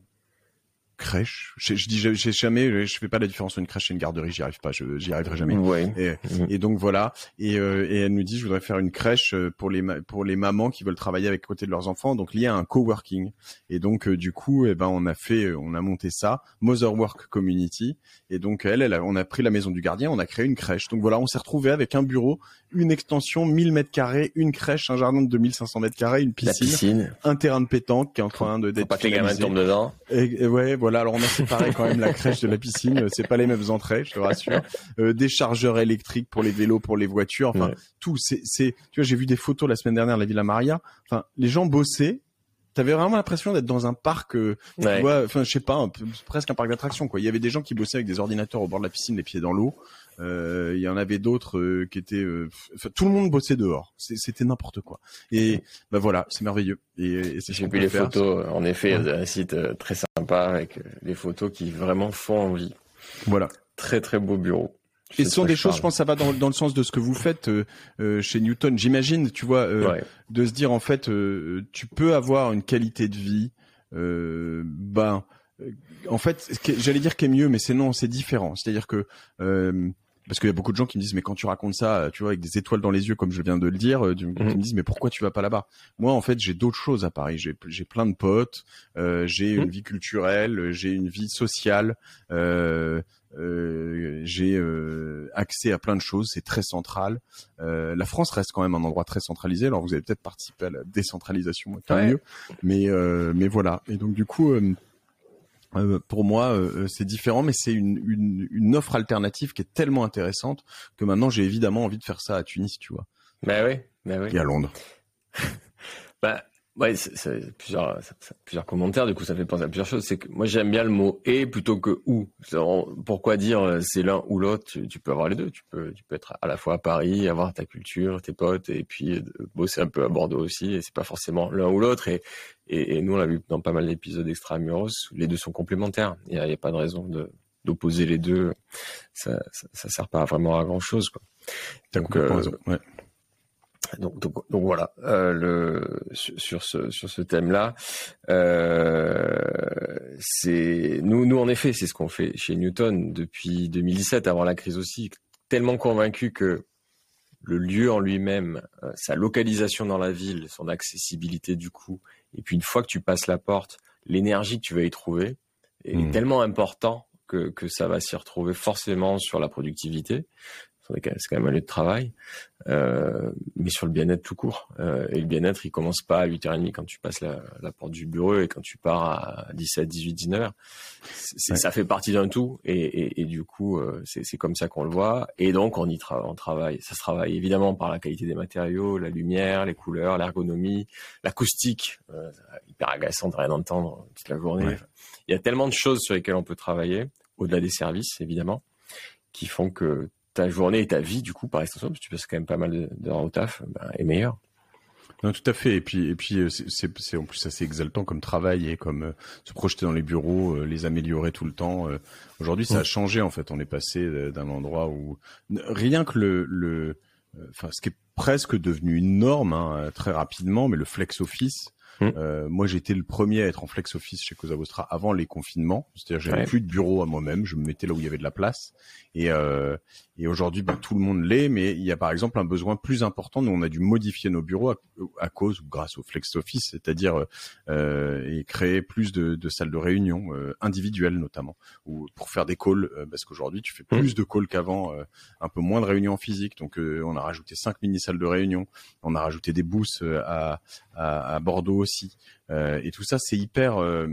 crèche. Je, je dis, j'ai jamais, je fais pas la différence entre une crèche et une garderie, j'y arrive pas, j'y arriverai jamais. Ouais. Et, mm. et, donc voilà. Et, euh, et elle nous dit, je voudrais faire une crèche euh, pour les pour les mamans qui veulent travailler avec côté de leurs enfants, donc lié à un coworking. Et donc euh, du coup, eh ben on a fait, on a monté ça, Mother Work Community. Et donc elle, elle on a pris la maison du gardien, on a créé une crèche. Donc voilà, on s'est retrouvé avec un bureau, une extension 1000 mètres carrés, une crèche, un jardin de 2500 mètres carrés, une piscine, un terrain de pétanque qui est en train de d'être. Pas que les gamins tombent dedans. Et, ouais, voilà voilà, alors on a séparé quand même la crèche de la piscine. C'est pas les mêmes entrées, je te rassure. Euh, des chargeurs électriques pour les vélos, pour les voitures. Enfin, tout. C'est, c'est. Tu vois, j'ai vu des photos la semaine dernière de la Villa Maria. Enfin, les gens bossaient. T'avais vraiment l'impression d'être dans un parc, euh, tu vois, enfin, je sais pas, presque un parc d'attractions, quoi. Il y avait des gens qui bossaient avec des ordinateurs au bord de la piscine, les pieds dans l'eau. Euh, il y en avait d'autres euh, qui étaient, euh, tout le monde bossait dehors. C'était n'importe quoi. Et bah voilà, c'est merveilleux. Et, c'est j'ai vu les photos. En effet, ouais. un site très sympa avec les photos qui vraiment font envie. Voilà. Très très beau bureau. Et ce sont des choses, je pense, ça va dans, dans, le sens de ce que vous faites euh, chez Newton. J'imagine, tu vois, euh, de se dire en fait, euh, tu peux avoir une qualité de vie, ben, en fait, j'allais dire qu'est mieux, mais c'est non, c'est différent. C'est-à-dire que parce qu'il y a beaucoup de gens qui me disent mais quand tu racontes ça, tu vois, avec des étoiles dans les yeux comme je viens de le dire, euh, mhm. me disent mais pourquoi tu vas pas là-bas? Moi en fait j'ai d'autres choses à Paris. J'ai j'ai plein de potes, euh, j'ai une mhm. vie culturelle, j'ai une vie sociale. Euh, euh, j'ai euh, accès à plein de choses, c'est très central. Euh, la France reste quand même un endroit très centralisé. Alors vous avez peut-être participé à la décentralisation, tant mieux. Mais mais voilà. Et donc du coup, euh, pour moi, euh, euh, c'est différent, mais c'est une, une, une, offre alternative qui est tellement intéressante que maintenant j'ai évidemment envie de faire ça à Tunis, tu vois. Ben oui, ben oui. Et à Londres. bah, Ouais, c'est plusieurs, plusieurs commentaires. Du coup, ça fait penser à plusieurs choses. C'est que moi, j'aime bien le mot et plutôt que ou. Pourquoi dire euh, c'est l'un ou l'autre? Tu, peux avoir les deux. Tu peux, tu peux être à la fois à Paris, avoir ta culture, tes potes, et puis euh, bosser un peu à Bordeaux aussi. Et c'est pas forcément l'un ou l'autre. Et, et, nous, on l'a vu dans pas mal d'épisodes extramuros. Les deux sont complémentaires. Il n'y a, a, pas de raison de d'opposer les deux. Ça, ça, ça, sert pas vraiment à grand chose, quoi. Donc, euh, ouais. Donc, donc, donc, voilà, euh, le, sur, ce, sur ce thème-là, euh, c'est nous, nous en effet, c'est ce qu'on fait chez Newton depuis 2017, avant la crise aussi, tellement convaincu que le lieu en lui-même, euh, sa localisation dans la ville, son accessibilité du coup, et puis une fois que tu passes la porte, l'énergie que tu vas y trouver est mmh. tellement important que, que ça va s'y retrouver forcément sur la productivité, c'est quand même un lieu de travail, euh, mais sur le bien-être tout court. Euh, et le bien-être, il commence pas à 8h30 quand tu passes la, la, porte du bureau et quand tu pars à 17, 18, 19h. Ça fait partie d'un tout et, et, et, du coup, euh, c'est comme ça qu'on le voit. Et donc, on y on travaille. Ça se travaille évidemment par la qualité des matériaux, la lumière, les couleurs, l'ergonomie, l'acoustique. Euh, hyper agaçant de rien entendre toute la journée. Il y a tellement de choses sur lesquelles on peut travailler, au-delà des services, évidemment, qui font que ta journée et ta vie, du coup, par extension, parce que tu passes quand même pas mal d'heures au taf, ben, est meilleure. Non, tout à fait. Et puis, et puis, euh, c'est en plus assez exaltant comme travail et comme euh, se projeter dans les bureaux, euh, les améliorer tout le temps. Aujourd'hui, ça a changé en fait. On est passé d'un endroit où rien que le, le, enfin, ce qui est presque devenu une norme hein, très rapidement, mais le flex office. Mmh. Euh, moi, j'étais le premier à être en flex office chez Cosa Vostra avant les confinements. C'est-à-dire, j'avais plus de bureau à moi-même. Je me mettais là où il y avait de la place. Et, euh, et aujourd'hui, ben, tout le monde l'est. Mais il y a par exemple un besoin plus important. Nous, on a dû modifier nos bureaux à, cause ou grâce au flex office, c'est-à-dire euh, et créer plus de, de salles de réunion euh, individuelles notamment, ou pour faire des calls. Euh, parce qu'aujourd'hui, tu fais mmh. plus de calls qu'avant, euh, un peu moins de réunions physiques. Donc, on a rajouté cinq mini salles de réunion. On a rajouté des booths à, à, à Bordeaux aussi. Euh, et tout ça, c'est hyper, euh,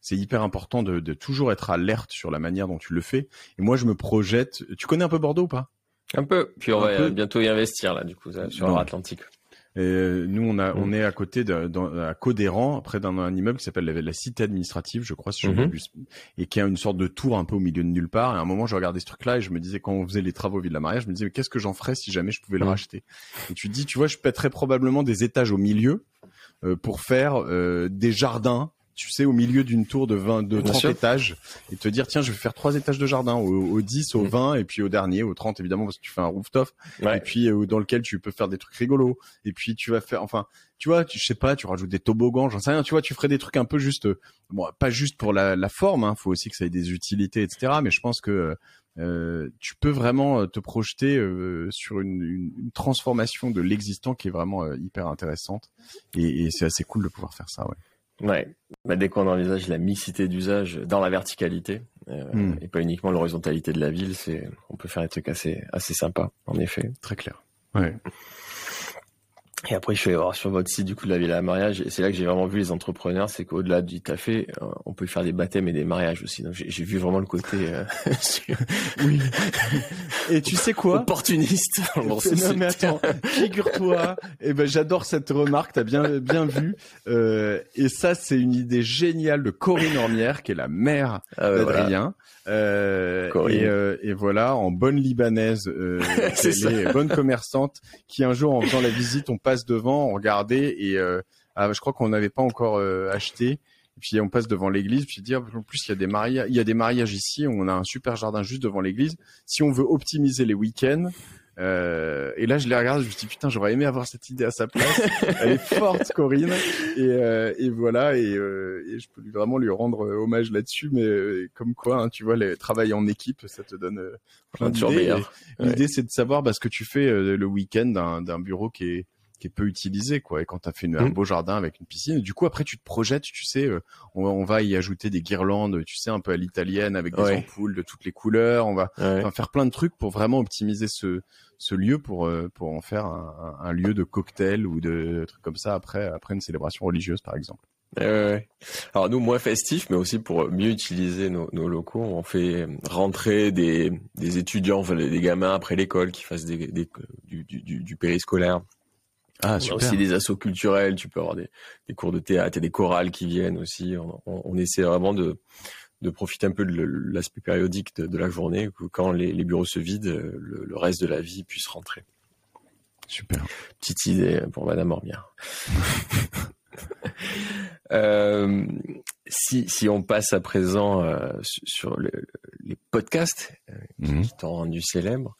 c'est hyper important de, de, toujours être alerte sur la manière dont tu le fais. Et moi, je me projette. Tu connais un peu Bordeaux ou pas? Un peu. Puis on va bientôt y investir là, du coup, sur l'Atlantique. Et nous, on a, on mm. est à côté de, dans, à Codéran, près d'un immeuble qui s'appelle la, cité administrative, je crois, si je mm et qui a une sorte de tour un peu au milieu de nulle part. Et à un moment, je regardais ce truc-là et je me disais, quand on faisait les travaux Ville de la Maria, je me disais, mais qu'est-ce que j'en ferais si jamais je pouvais le mm. racheter? Et tu dis, tu vois, je pèterais probablement des étages au milieu euh, pour faire euh, des jardins tu sais, au milieu d'une tour de 20, de 30 étages, et te dire, tiens, je vais faire trois étages de jardin, au, 10, au 20, mm. et puis au dernier, au 30, évidemment, parce que tu fais un rooftop, et puis euh, dans lequel tu peux faire des trucs rigolos, et puis tu vas faire, enfin, tu vois, tu, je sais pas, tu rajoutes des toboggans, j'en sais rien, tu vois, tu ferais des trucs un peu juste, bon, pas juste pour la, la forme, hein, faut aussi que ça ait des utilités, etc., mais je pense que euh, tu peux vraiment te projeter euh, sur une, une, transformation de l'existant qui est vraiment hyper intéressante. Et, et c'est assez cool de pouvoir faire ça ouais. Ouais, bah, dès qu'on envisage la mixité d'usage dans la verticalité euh, hmm. et pas uniquement l'horizontalité de la ville, c'est on peut faire des trucs assez assez sympas en effet. Très clair. Ouais. Et après, je suis allé voir sur votre site du coup de la Villa Mariage, et c'est là que j'ai vraiment vu les entrepreneurs, c'est qu'au-delà du café, euh, on peut faire des baptêmes et des mariages aussi. Donc j'ai vu vraiment le côté. Euh, oui. Et tu sais quoi? Opportuniste. non mais attends, figure-toi. Et eh ben j'adore cette remarque, t'as bien bien vu. Euh, et ça, c'est une idée géniale de Corinne Ormière, qui est la mère ah d'Adrien. Euh, et, euh, et, voilà, en bonne libanaise, euh, est bonne commerçante, qui un jour en faisant la visite, on passe devant, on regardait et euh, ah, je crois qu'on n'avait pas encore euh, acheté. Et puis on passe devant l'église, puis dire en plus il y a des mariages, il y a des mariages ici, on a un super jardin juste devant l'église. Si on veut optimiser les week-ends, euh, et là, je les regarde, je me dis putain, j'aurais aimé avoir cette idée à sa place. Elle est forte, Corinne. Et, euh, et voilà, et, euh, et, je peux vraiment lui rendre euh, hommage là-dessus. Mais euh, comme quoi, hein, tu vois, les travailler en équipe, ça te donne plein d'idées. L'idée, c'est de savoir bah, ce que tu fais le week-end d'un bureau qui est qui est peu utilisé quoi. Et quand tu as fait une, un mm. beau jardin avec une piscine du coup après tu te projettes tu sais euh, on, on, va y ajouter des guirlandes tu sais un peu à l'italienne avec des ampoules de toutes les couleurs. On va faire plein de trucs pour vraiment optimiser ce ce lieu pour euh, pour en faire un, un, lieu de cocktail ou de trucs comme ça après après une célébration religieuse par exemple. Alors nous, moins festif, mais aussi pour mieux utiliser nos, nos, locaux, on fait rentrer des, des étudiants, enfin, des gamins après l'école qui fassent des, des du, du, du périscolaire ah, super. aussi des assauts culturels, tu peux avoir des, des, cours de théâtre et des chorales qui viennent aussi. On, on, essaie vraiment de, de profiter un peu de l'aspect périodique de, de, la journée, quand les, les bureaux se vident, le, le, reste de la vie puisse rentrer. Super. Petite idée pour Madame Ormière. euh, si, si on passe à présent euh, sur le, les podcasts euh, qui, mmh. qui t'ont rendu célèbre,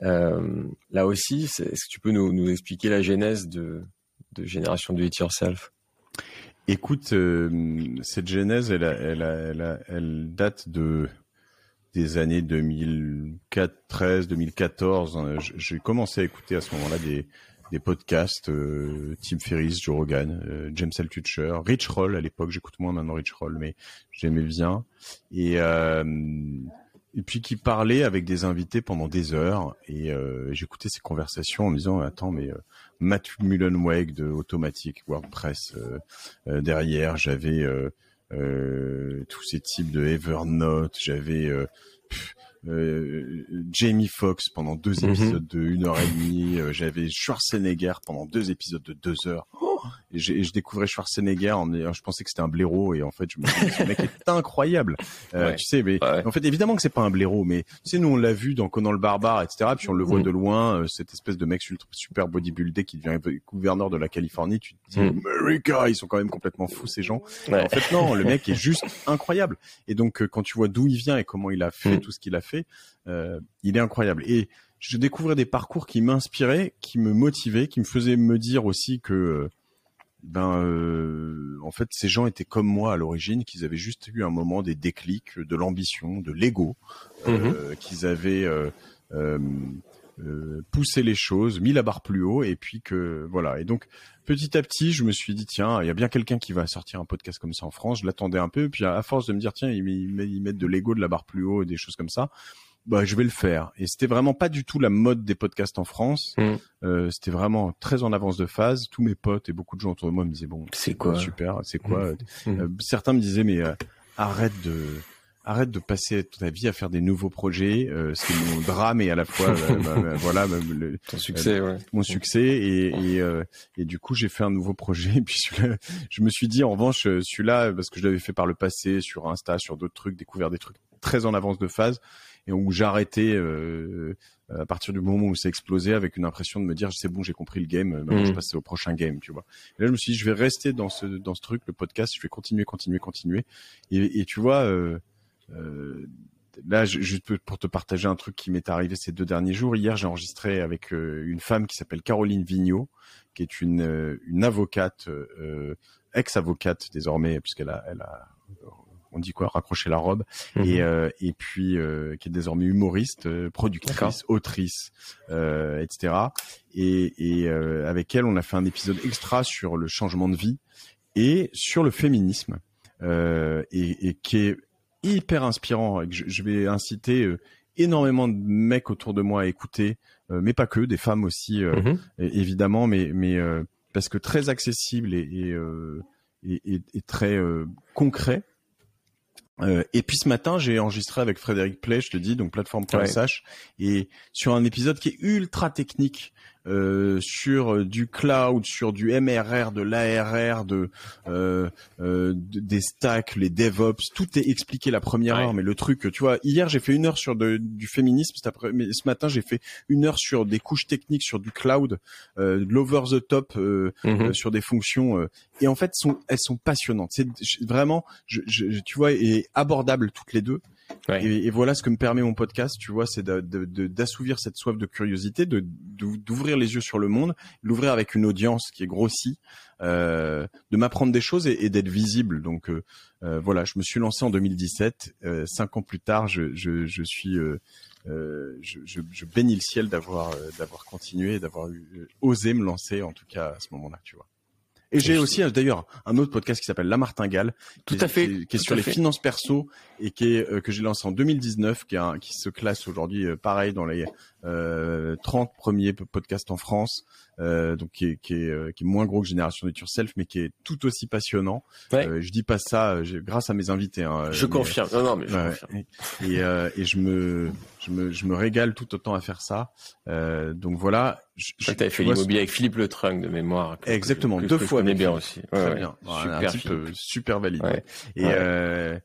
là aussi, est-ce que tu peux nous, expliquer la genèse de, Génération Do It Yourself? Écoute, euh, cette genèse, elle, date de des années 2013, 2014. Hein. J'ai commencé à écouter à ce moment-là des, podcasts, euh, Tim Ferriss, Joe Rogan, euh, James Altucher, Rich Roll à l'époque. J'écoute moins maintenant Rich Roll, mais j'aimais bien. Et euh, et puis qui parlait avec des invités pendant des heures. Et euh, j'écoutais ces conversations en me disant attends mais euh, Matt Mullenweg de Automatic WordPress euh, euh derrière. J'avais euh, euh, tous ces types de Evernote. J'avais Jamie Foxx pendant deux mhm. épisodes de une heure et demie. J'avais Schwarzenegger pendant deux épisodes de deux heures et, je découvrais Schwarzenegger en je pensais que c'était un blaireau et en fait je me dis ce mec est incroyable. Euh, tu sais mais en fait évidemment que c'est pas un blaireau mais tu sais nous on l'a vu dans Conan le barbare etc puis on le voit mm. de loin euh, cette espèce de mec super bodybuildé qui devient gouverneur de la Californie tu te dis mm. America ils sont quand même complètement fous ces gens. En fait non le mec est juste incroyable. Et donc euh, quand tu vois d'où il vient et comment il a fait mm. tout ce qu'il a fait euh, il est incroyable. Et je découvrais des parcours qui m'inspiraient, qui me motivaient, qui me faisaient me dire aussi que ben euh, en fait ces gens étaient comme moi à l'origine, qu'ils avaient juste eu un moment des déclics, de l'ambition, de l'ego, euh, mhm. qu'ils avaient euh, euh, euh, poussé les choses, mis la barre plus haut, et puis que voilà. Et donc petit à petit, je me suis dit tiens, il y a bien quelqu'un qui va sortir un podcast comme ça en France. Je l'attendais un peu, puis à, force de me dire tiens, ils, ils mettent de l'ego, de la barre plus haut, et des choses comme ça bah je vais le faire. Et c'était vraiment pas du tout la mode des podcasts en France. Mm. Euh, c'était vraiment très en avance de phase. Tous mes potes et beaucoup de gens autour de moi me disaient bon, C'est quoi? super, c'est quoi? Mm. Euh, Certains me disaient mais euh, arrête de arrête de passer toute ta vie à faire des nouveaux projets. Euh, c'est mon drame et à la fois bah, bah, voilà bah, le- Ton succès, ouais. mon succès et et, et du coup j'ai fait un nouveau projet et puis je me suis dit en revanche celui-là parce que je l'avais fait par le passé sur Insta sur d'autres trucs découvert des trucs très en avance de phase et où j'arrêtais euh, à partir du moment où ça explosait avec une impression de me dire c'est bon j'ai compris le game maintenant Mhm. je passe au prochain game tu vois et là je me suis dit je vais rester dans ce dans ce truc le podcast je vais continuer continuer continuer et, et tu vois euh, euh, Là, je- juste pour te partager un truc qui m'est arrivé ces deux derniers jours. Hier, j'ai enregistré avec euh, une femme qui s'appelle Caroline Vigneault, qui est une, euh, une avocate, euh, ex-avocate désormais, puisqu'elle a, elle a, on dit quoi, raccroché la robe, et, Mhm. euh, et puis euh, qui est désormais humoriste, euh, productrice, autrice, euh, etc. Et, et euh, avec elle, on a fait un épisode extra sur le changement de vie et sur le féminisme, euh, et, et qui est hyper inspirant. et que Je, je vais inciter énormément de mecs autour de moi à écouter, euh, mais pas que, des femmes aussi, euh, Mhm. évidemment, mais mais euh, parce que très accessible et et, euh, et, et- et très euh, concret. Euh, et puis ce matin, j'ai enregistré avec Frédéric Play, je te dis, donc plateforme.sh, et sur un épisode qui est ultra technique, euh, sur euh, du cloud, sur du MRR, de l'ARR, de, euh, euh, de- des stacks, les DevOps, tout est expliqué la première Ouais. heure. Mais le truc, tu vois, hier j'ai fait une heure sur de- du féminisme, cet après, mais ce matin j'ai fait une heure sur des couches techniques, sur du cloud, euh, de l'over the top, euh, euh, sur des fonctions euh, et en fait sont elles sont passionnantes c'est vraiment je, je, je- tu vois et abordables toutes les deux Et, voilà ce que me permet mon podcast tu vois c'est d'assouvir cette soif de curiosité de d'ou- d'ouvrir les yeux sur le monde l'ouvrir avec une audience qui est grossie euh, de m'apprendre des choses et, d'être visible donc euh, euh, voilà je me suis lancé en 2017 euh, cinq ans plus tard je, je, je suis euh, euh, je, je, bénis le ciel d'avoir d'avoir continué, d'avoir osé me lancer en tout cas à ce moment-là, tu vois. Et j'ai aussi d'ailleurs un autre podcast qui s'appelle La Martingale, Tout qui, à fait. qui, est- qui est tout sur les fait. finances perso et qui est euh, que j'ai lancé en 2019, qui, est un- qui se classe aujourd'hui euh, pareil dans les euh, 30 premiers po- podcasts en France, euh, donc qui est, qui, est, euh, qui est moins gros que Génération Nature Self, mais qui est tout aussi passionnant. Ouais. Euh, je dis pas ça euh, grâce à mes invités. Hein, Je mais- confirme. Non, non, mais je confirme. et et, euh, et je me je me je me régale tout autant à faire ça. Euh, donc voilà. Je, t'avais fait l'immobilier avec Philippe Le Trunk de mémoire. que- Exactement, que- deux que fois Je connais bien aussi. Ouais, Très ouais. bien. Super un type super valide. Ouais. Et Ouais. euh,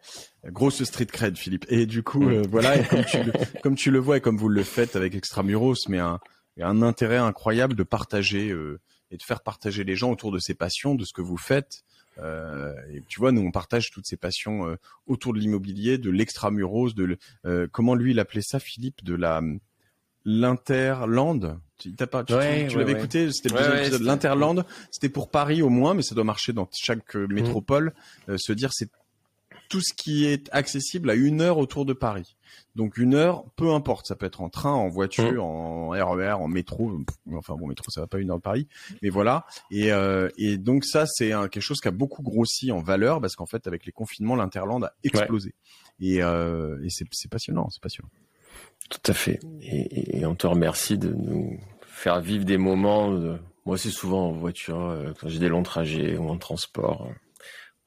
grosse street cred, Philippe. Et du coup, euh, voilà, et comme, tu le, comme tu le vois et comme vous le faites avec Extramuros, mais un, un intérêt incroyable de partager euh, et de faire partager les gens autour de ces passions, de ce que vous faites. Euh, et tu vois, nous on partage toutes ces passions euh, autour de l'immobilier, de l'extramuros, de le- euh, comment lui il appelait ça, Philippe, de la l'interland? Tu pas, tu, Ouais, tu- tu ouais, l'avais ouais. écouté, c'était L'interland, c'était pour Paris au moins, mais ça doit marcher dans chaque euh, métropole. Euh, se dire c'est tout ce qui est accessible à une heure autour de Paris. Donc une heure, peu importe, ça peut être en train, en voiture, Mhm. en RER, en métro. Enfin bon, métro, ça va pas une heure de Paris, mais voilà. Et, euh, et donc ça, c'est quelque chose qui a beaucoup grossi en valeur parce qu'en fait, avec les confinements, l'interland a explosé. Et, euh, et c'est passionnant, c'est passionnant. Tout à fait. Et, et- on te remercie de nous faire vivre des moments. de- Moi, c'est souvent en voiture, euh, quand j'ai des longs trajets ou en transport,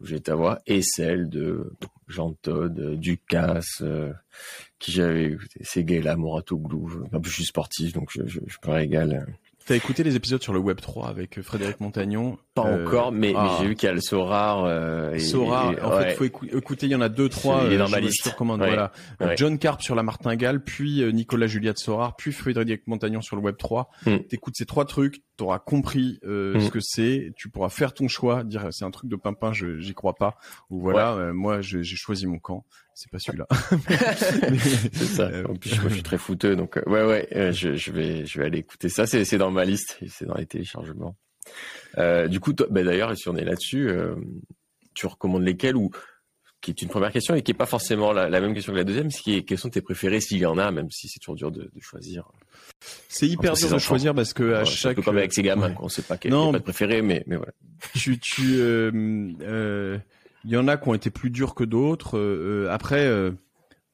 euh, j'ai ta voix, et celle de Jean Todd, euh, Ducasse, euh, qui j'avais écouté, gars-là, Moratoglou. En plus, je suis sportif, donc je, je, je me régale. T'as écouté les épisodes sur le Web 3 avec euh, Frédéric Montagnon Pas Euh, encore, mais, ah. mais j'ai vu qu'il y a le Sorar. Euh, et- Sora, et- en fait, ouais. il faut écou- écouter, il y en a deux, trois. Il est dans euh, ma liste. te recommande, Ouais. voilà. Ouais. John Carp sur la martingale, puis Nicolas Juliette Sorar, puis Frédéric Montagnon sur le Web 3. Mm. T'écoutes ces trois trucs, t'auras compris euh, Mm. ce que c'est, tu pourras faire ton choix, dire c'est un truc de pimpin, je j'y crois pas. Ou voilà, moi j'ai choisi mon camp, c'est pas celui-là. C'est ça. Euh, En plus, moi, je suis très fouteux, donc euh, ouais, ouais, euh, je, je vais, je vais aller écouter ça. C'est, c'est dans ma liste, c'est dans les téléchargements. Euh, du coup, toi, bah, d'ailleurs, si on est là-dessus, euh, tu recommandes lesquels ou qui est une première question et qui est pas forcément la, la même question que la deuxième, ce qui est quels sont tes préférés s'il y en a, même si c'est toujours dur de, de choisir? c'est hyper dur de enfants. choisir parce que à Ouais, c'est un chaque peu comme avec ses gamins, ouais. quoi. on sait pas quel a pas de préféré, mais mais voilà. tu tu euh, euh, il y en a qui ont été plus durs que d'autres. Euh, euh, après, euh,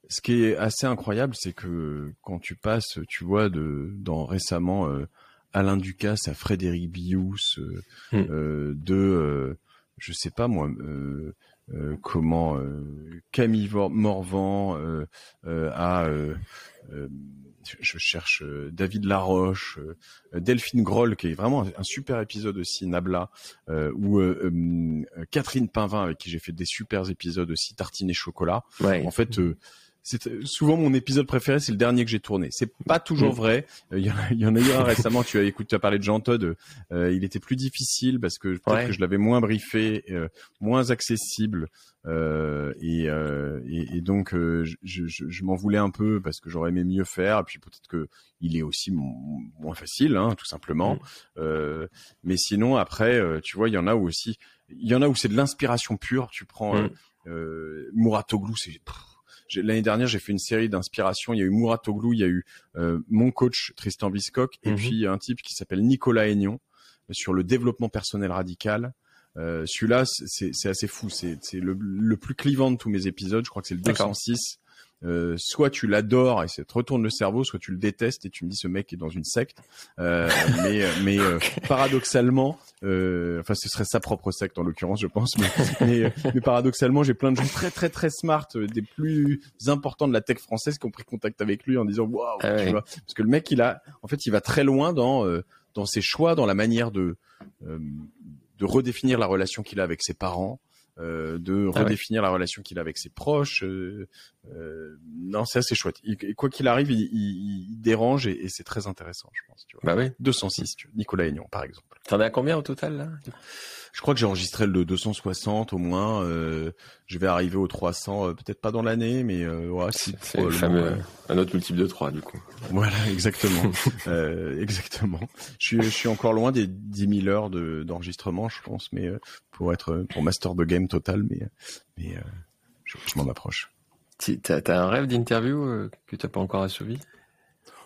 ce qui est assez incroyable, c'est que quand tu passes, tu vois, de dans récemment Alain Ducasse à Frédéric Bious, hmm. de je sais pas moi, comment Camille Morvan à je cherche David Laroche, Delphine Groll, qui est vraiment un, super épisode aussi, Nabla, ou Catherine Pinvin, avec qui j'ai fait des super épisodes aussi, Tartine et Chocolat. En fait, c'est souvent mon épisode préféré, c'est le dernier que j'ai tourné. C'est pas toujours mm. vrai. Euh, il y, en a eu un récemment. Tu as écouté, tu as parlé de Jean Todd. Euh, il était plus difficile parce que peut-être que je l'avais moins briefé, euh, moins accessible. Et, et, donc je, je, m'en voulais un peu parce que j'aurais aimé mieux faire. Et puis peut-être que il est aussi moins facile, hein, tout simplement. Mm. mais sinon après, tu vois, il y en a où aussi, il y en a où c'est de l'inspiration pure. Tu prends mm. Mouratoglou, c'est l'année dernière, j'ai fait une série d'inspiration. Il y a eu Mouratoglou, il y a eu euh, mon coach Tristan Biscock, et mhm. puis un type qui s'appelle Nicolas Aignon sur le développement personnel radical. Euh, Celui-là, c'est assez fou. C'est le, le, plus clivant de tous mes épisodes. Je crois que c'est le 206. Euh, soit tu l'adores et ça te retourne le cerveau, soit tu le détestes et tu me dis ce mec est dans une secte. Euh, mais mais euh, paradoxalement, euh, enfin ce serait sa propre secte en l'occurrence, je pense. Mais, mais, paradoxalement, j'ai plein de gens très très très smart, des plus importants de la tech française qui ont pris contact avec lui en disant waouh, ah parce que le mec il a, en fait, il va très loin dans dans ses choix, dans la manière de de redéfinir la relation qu'il a avec ses parents, euh, de ah redéfinir la relation qu'il a avec ses proches. Non, c'est assez chouette. quoi qu'il arrive, il, il, dérange et, et c'est très intéressant, je pense. Tu vois. Bah oui. 206, tu vois. Nicolas Aignan, par exemple. T'en as combien au total là? Je crois que j'ai enregistré le 260 au moins. Euh, je vais arriver au 300, euh, peut-être pas dans l'année, mais euh, ouais, c'est le fameux un autre multiple de 3 du coup. Voilà, exactement, euh, exactement. Je suis, je suis encore loin des 10 000 heures de d'enregistrement, je pense, mais pour être pour master the game total, mais mais je, je m'en approche. T'as as un rêve d'interview que t'as pas encore assouvi?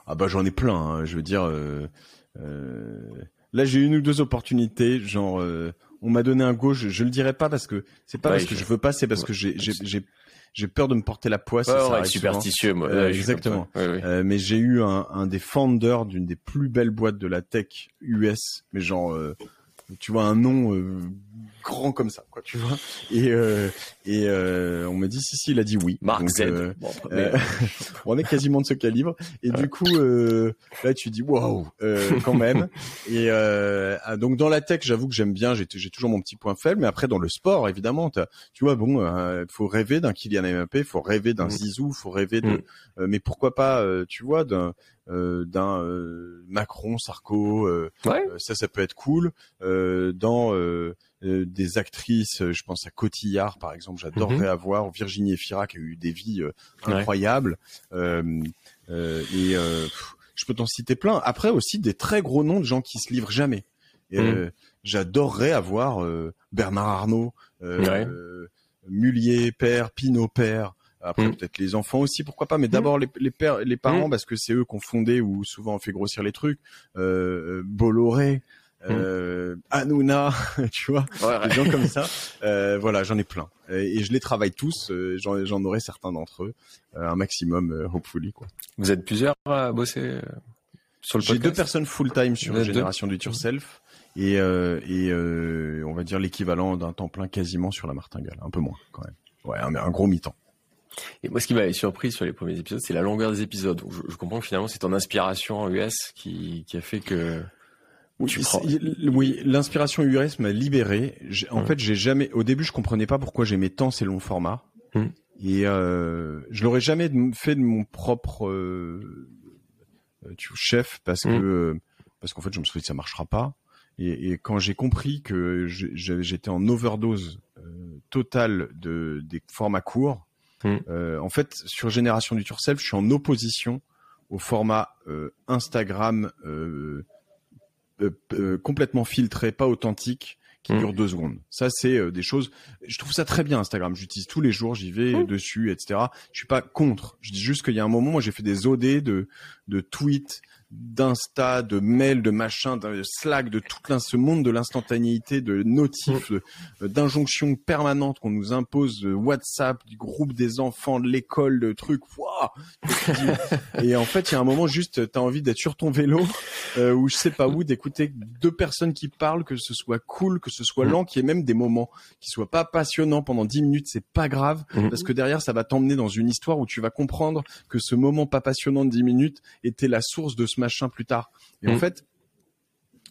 Ah bah j'en ai plein. Hein, je veux dire. Là, j'ai une ou deux opportunités, genre on m'a donné un go, je, je le dirai pas parce que c'est pas parce que je veux pas, c'est parce que j'ai j'ai j'ai peur de me porter la poisse. Ouais, ça superstitieux, moi. Euh, exactement. Euh, mais j'ai eu un, un des founders d'une des plus belles boîtes de la tech US, mais genre, euh, tu vois, un nom grand comme ça, quoi, tu vois. Et euh, et euh, on m'a dit si si, il a dit oui. Mark Z. Euh, euh, on est quasiment de ce calibre. Et du coup, là, tu dis waouh, quand même. Et ah, donc dans la tech, j'avoue que j'aime bien. J'ai toujours mon petit point faible, mais après dans le sport, évidemment, tu vois, bon, il faut rêver d'un Kylian Mbappé, faut rêver d'un mm. Zizou, faut rêver de, mm. mais pourquoi pas, tu vois, d'un d'un Macron, Sarko, ouais. ça, ça peut être cool. dans euh, des actrices, euh, je pense à Cotillard par exemple, j'adorerais mhm. avoir Virginie Efira qui a eu des vies euh, incroyables. et je peux t'en citer plein. Après aussi des très gros noms de gens qui se livrent jamais. Mhm. J'adorerais avoir Bernard Arnault, Mullier père, Pinot père. Après mhm. peut-être les enfants aussi, pourquoi pas. Mais d'abord les, les, pères, les parents parce que c'est eux qui ont fondé ou souvent on fait grossir les trucs. Bolloré. Mmh. euh, Hanouna, tu vois, des gens comme ça. Euh, voilà, j'en ai plein et je les travaille tous. Euh, j'en aurai certains d'entre eux, euh, un maximum, hopefully quoi. Vous êtes plusieurs à bosser sur le podcast. J'ai deux personnes full time sur la Génération du Yourself et et on va dire l'équivalent d'un temps plein quasiment sur la Martingale, un peu moins quand même. Ouais, un, un gros mi-temps. Et moi, ce qui m'avait surpris sur les premiers épisodes, c'est la longueur des épisodes. Je, je comprends que finalement, c'est ton inspiration en US qui, qui a fait que oui, l'inspiration US m'a libéré. En fait, j'ai jamais. Au début, je comprenais pas pourquoi j'aimais tant ces longs formats. Hum. Et euh, je l'aurais jamais fait de mon propre euh, euh chef parce hum. que parce qu'en fait, je me suis dit ça marchera pas. Et, et quand j'ai compris que j'étais en overdose euh, totale de des formats courts, euh, en fait, sur Génération du Self, je suis en opposition au format Instagram euh, euh, complètement filtré, pas authentique, qui mm. dure deux secondes. Ça, c'est euh, des choses. Je trouve ça très bien Instagram. J'utilise tous les jours, j'y vais mm. dessus, etc. Je suis pas contre. Je dis juste qu'il y a un moment, moi, j'ai fait des OD de de tweets d'Insta, de mails, de machin, de Slack, de tout ce monde de l'instantanéité, de notifs, mm. d'injonctions permanentes qu'on nous impose, de WhatsApp, du groupe des enfants, de l'école, de trucs. et en fait, il y a un moment juste, t'as envie d'être sur ton vélo euh, ou je sais pas où, d'écouter deux personnes qui parlent, que ce soit cool, que ce soit mm. lent, qu'il y ait même des moments qui soient pas passionnants pendant dix minutes, c'est pas grave mm. parce que derrière, ça va t'emmener dans une histoire où tu vas comprendre que ce moment pas passionnant de dix minutes était la source de ce machin plus tard. Et en mm. fait,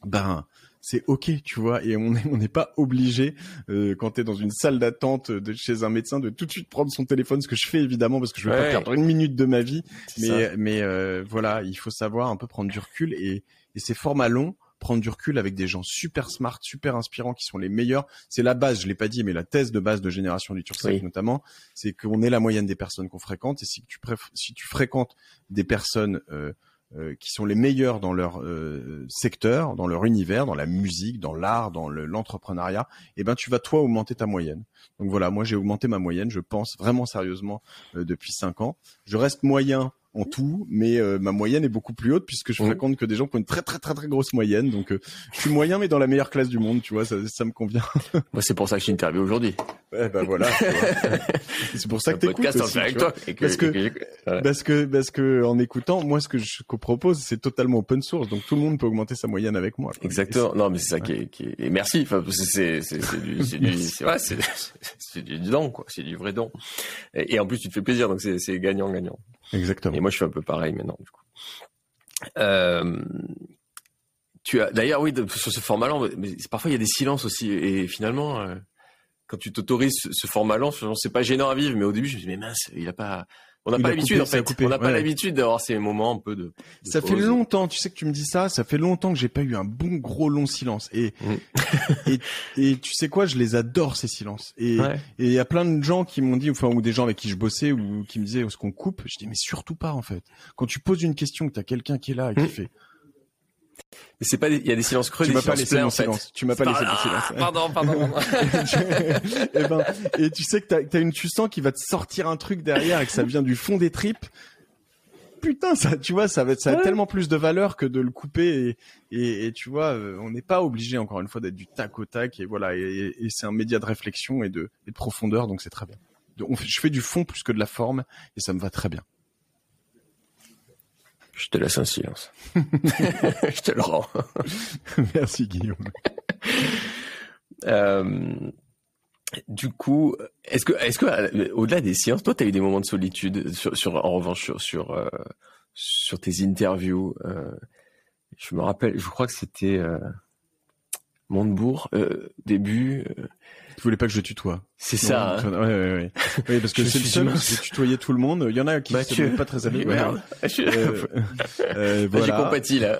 ben c'est ok, tu vois, et on n'est pas obligé euh, quand tu es dans une salle d'attente de chez un médecin de tout de suite prendre son téléphone, ce que je fais évidemment parce que je veux pas perdre une minute de ma vie, mais mais euh, voilà, il faut savoir un peu prendre du recul et, et ces formats longs prendre du recul avec des gens super smart, super inspirants, qui sont les meilleurs. C'est la base, je l'ai pas dit, mais la thèse de base de Génération du Tursec notamment, c'est qu'on est la moyenne des personnes qu'on fréquente. Et si tu, si tu fréquentes des personnes euh, euh, qui sont les meilleurs dans leur euh, secteur, dans leur univers, dans la musique, dans l'art, dans l'entrepreneuriat, eh ben tu vas toi augmenter ta moyenne. Donc voilà, moi j'ai augmenté ma moyenne, je pense vraiment sérieusement euh, depuis cinq ans. Je reste moyen en tout, mais euh, ma moyenne est beaucoup plus haute puisque je fréquente que des gens qui ont une très très très très grosse moyenne. Donc euh, je suis moyen mais dans la meilleure classe du monde, tu vois, ça, ça me convient. Moi c'est pour ça que je suis interviewé aujourd'hui. Ouais, bah voilà. c'est pour ça que t'écoutes aussi. Avec toi, parce que, parce que parce que en écoutant, moi ce que je propose c'est totalement open source, donc tout le monde peut augmenter sa moyenne avec moi. Exactement. Non mais c'est ça qui est, qui est... Et merci. Enfin c'est c'est c'est du c'est du c'est ouais, c'est du don quoi, c'est du vrai don. Et, et en plus tu te fais plaisir donc c'est c'est gagnant gagnant. Exactement. Et moi, je fais un peu pareil maintenant, du coup. Euh, tu as, d'ailleurs, oui, sur ce format-là, mais parfois il y a des silences aussi. Et finalement, euh, quand tu t'autorises ce, format-là, c'est pas gênant à vivre. Mais au début, je me dis, mais mince, il a pas, on n'a pas l'habitude en fait. On n'a pas l'habitude d'avoir ces moments un peu de. ça fait longtemps. Tu sais que tu me dis ça. Ça fait longtemps que j'ai pas eu un bon gros long silence. Et mm. et, et, tu sais quoi, je les adore ces silences. Et il y a plein de gens qui m'ont dit, enfin ou des gens avec qui je bossais ou qui me disaient, est-ce qu'on coupe? Je dis mais surtout pas en fait. Quand tu poses une question, que t'as quelqu'un qui est là et qui mm. fait mais c'est pas, il y a des silences creux, tu m'as pas laissé mon silence. Tu m'as pas laissé mon silence. Pardon, pardon. et, eh ben, et tu sais que t'as, as une, tu sens qui va te sortir un truc derrière et que ça vient du fond des tripes. Putain, ça, tu vois, ça va, ça a tellement plus de valeur que de le couper et, et, et tu vois, euh, on n'est pas obligé encore une fois d'être du tac au tac et voilà, et, et c'est un média de réflexion et de, et de profondeur, donc c'est très bien. je fais du fond plus que de la forme et ça me va très bien. Je te laisse un silence. je te le rends. Merci Guillaume. Euh, du coup, est-ce que, est-ce que, euh, au-delà des silences, toi, tu as eu des moments de solitude sur, en revanche, sur, sur, euh, sur tes interviews. je me rappelle, je crois que c'était Montebourg, début. Tu voulais pas que je tutoie. C'est ça. Hein. Ouais, ouais, ouais. Oui, parce que c'est le seul qui tutoyer tout le monde. Il y en a qui Mathieu. sont pas très amis. Merde. Euh, euh. J'ai compati là.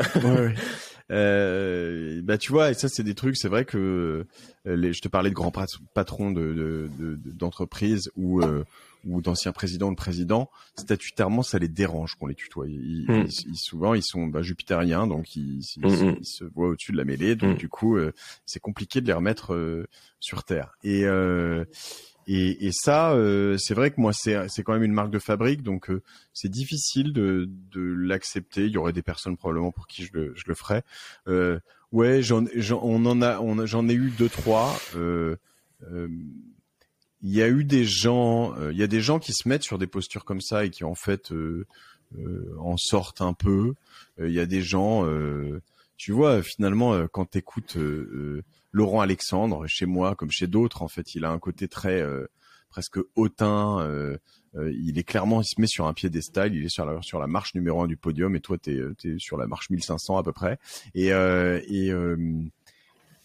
Euh, bah tu vois, et ça c'est des trucs. C'est vrai que euh, les, je te parlais de grands patrons de d'entreprises de, de, où euh, ou d'anciens présidents ou de présidents, statutairement, ça les dérange qu'on les tutoie. Ils, hmm. souvent, ils sont bah, jupitériens, donc ils, hmm, hmm. ils, se voient au-dessus de la mêlée. Donc du coup, euh, c'est compliqué de les remettre sur terre. Et et, et, ça, c'est vrai que moi, c'est quand même une marque de fabrique, donc c'est difficile de de l'accepter. Il y aurait des personnes probablement pour qui je le je le ferais. ouais, j'en j'en ai eu deux trois. Euh, il y a eu des gens, euh, il y a des gens qui se mettent sur des postures comme ça et qui en fait euh, euh, en sortent un peu. Il y a des gens, tu vois, finalement, quand tu écoutes Laurent Alexandre chez moi comme chez d'autres, en fait, il a un côté très presque hautain. il est clairement, il se met sur un piédestal, il est sur la sur la marche numéro un du podium et toi t'es es sur la marche 1500 à peu près. Et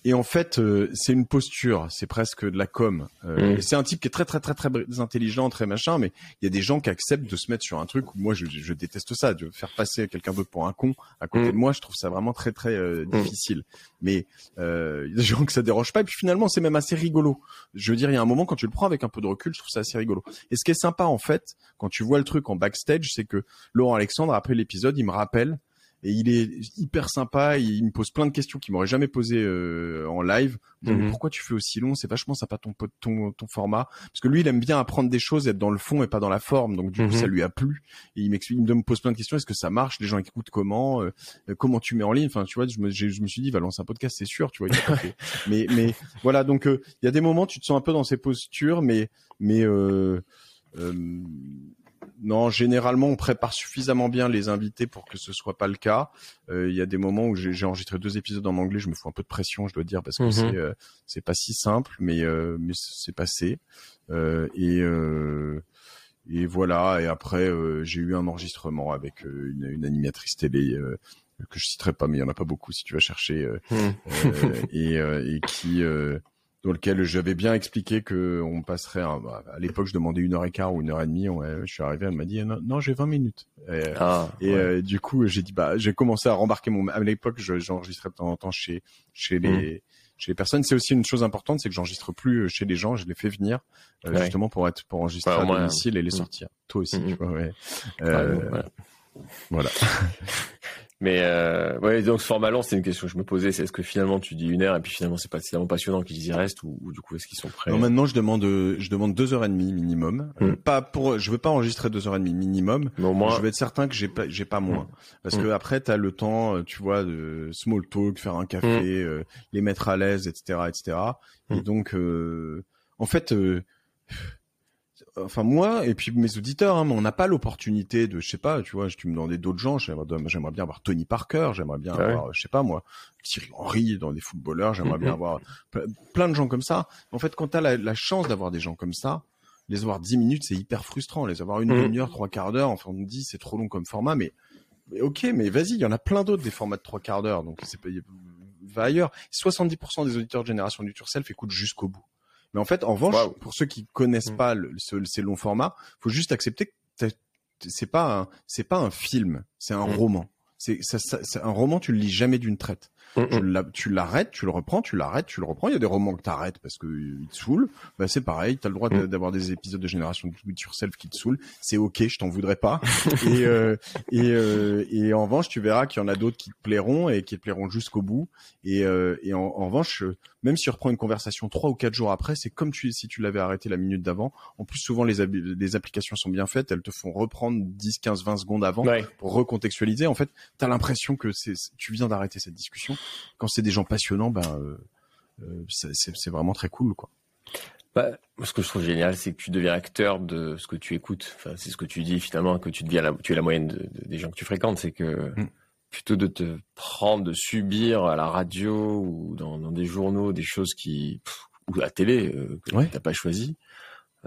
et en fait, euh, c'est une posture, c'est presque de la com. Euh, mm. C'est un type qui est très très très très intelligent, très machin, mais il y a des gens qui acceptent de se mettre sur un truc où moi je, je déteste ça, de faire passer quelqu'un d'autre pour un con à côté mm. de moi, je trouve ça vraiment très très euh, mm. difficile. Mais il y a des gens que ça dérange pas, et puis finalement c'est même assez rigolo. Je veux dire, il y a un moment quand tu le prends avec un peu de recul, je trouve ça assez rigolo. Et ce qui est sympa en fait, quand tu vois le truc en backstage, c'est que Laurent Alexandre après l'épisode, il me rappelle et il est hyper sympa. Il, me pose plein de questions qu'il m'aurait jamais posées euh, en live. Mhm. Pourquoi tu fais aussi long? C'est vachement sympa ton, ton ton format parce que lui il aime bien apprendre des choses, être dans le fond et pas dans la forme. Donc du coup mhm. ça lui a plu. Et il m'explique, il me pose plein de questions. Est-ce que ça marche? Les gens écoutent comment? Euh, Comment tu mets en ligne? Enfin tu vois, je me, je me suis dit il va lancer un podcast, c'est sûr. Tu vois. mais mais voilà donc euh, il y a des moments tu te sens un peu dans ces postures, mais mais euh, non, généralement, on prépare suffisamment bien les invités pour que ce soit pas le cas. Euh, il y a des moments où j'ai enregistré deux épisodes en anglais, je me fous un peu de pression, je dois dire, parce que mhm. c'est euh, c'est pas si simple, mais euh, mais c'est passé. et et voilà. Et après, j'ai eu un enregistrement avec une, une animatrice télé que je citerai pas, mais il y en a pas beaucoup si tu vas chercher, et, et qui dans lequel j'avais bien expliqué que on passerait bah, à l'époque je demandais une heure et quart ou une heure et demie je suis arrivé elle m'a dit non, j'ai 20 minutes et, ah, euh, du coup j'ai dit bah j'ai commencé à rembarquer mon à l'époque j'enregistrais de temps en temps chez chez les mmh. chez les personnes c'est aussi une chose importante c'est que j'enregistre plus chez les gens je les fais venir euh, justement pour être pour enregistrer à domicile et les mmh. sortir toi aussi mmh. tu vois ouais. Euh, voilà Mais euh, ouais, donc ce format long, c'est une question que je me posais, c'est est-ce que finalement tu dis une heure et puis finalement c'est pas tellement passionnant qu'ils y restent ou, du coup est-ce qu'ils sont prêts? Non, maintenant je demande je demande deux heures et demie minimum. Euh, hmm. pas pour, je veux pas enregistrer deux heures et demie minimum. Mais au moins, je veux être certain que j'ai pas j'ai pas moins, hmm. parce hmm. que après t'as le temps, euh, tu vois, de small talk, faire un café, euh, les mettre à l'aise, etc., etc. Et donc, en fait enfin moi et puis mes auditeurs, hein, on n'a pas l'opportunité de, je sais pas, tu vois, tu me demandais d'autres gens, j'aimerais bien avoir Tony Parker, j'aimerais bien ah avoir, je sais pas moi, Thierry Henry dans des footballeurs, j'aimerais bien avoir plein de gens comme ça. En fait, quand tu as la, chance d'avoir des gens comme ça, les avoir dix minutes, c'est hyper frustrant. Les avoir une mm. demi-heure, trois quarts d'heure, enfin on me dit c'est trop long comme format, mais, ok, mais vas-y, il y en a plein d'autres des formats de trois quarts d'heure, donc c'est va ailleurs. 70% des auditeurs de Génération du Self écoutent jusqu'au bout. Mais en fait, en revanche, pour ceux qui connaissent mm. pas le, ces longs formats, faut juste accepter que c'est pas c'est pas un film, c'est un mm. roman. C'est un roman, tu le lis jamais d'une traite. Tu l'arrêtes, tu le reprends, tu l'arrêtes, tu le reprends. Il y a des romans que tu arrêtes parce que ils te saoulent. Bah, c'est pareil, tu as le droit mm. d'avoir des épisodes de Génération de It Yourself qui te saoulent. C'est ok, je t'en voudrais pas. et, euh, et, euh, et en revanche, tu verras qu'il y en a d'autres qui te plairont et qui te plairont jusqu'au bout. Et, euh, et en, en, revanche, même si tu reprends une conversation trois ou quatre jours après, c'est comme tu, si tu l'avais arrêté la minute d'avant. En plus, souvent, les, les applications sont bien faites. Elles te font reprendre 10, 15, 20 secondes avant pour recontextualiser. En fait, tu as l'impression que c'est, tu viens d'arrêter cette discussion. Quand c'est des gens passionnants, ben, euh, euh c'est vraiment très cool, quoi. Bah, ce que je trouve génial, c'est que tu deviens acteur de ce que tu écoutes. Enfin, c'est ce que tu dis finalement, que tu deviens la, tu es la moyenne de, des gens que tu fréquentes. C'est que mm plutôt de te prendre, de subir à la radio ou dans, dans des journaux des choses qui ou à la télé euh, que tu n'as pas choisi.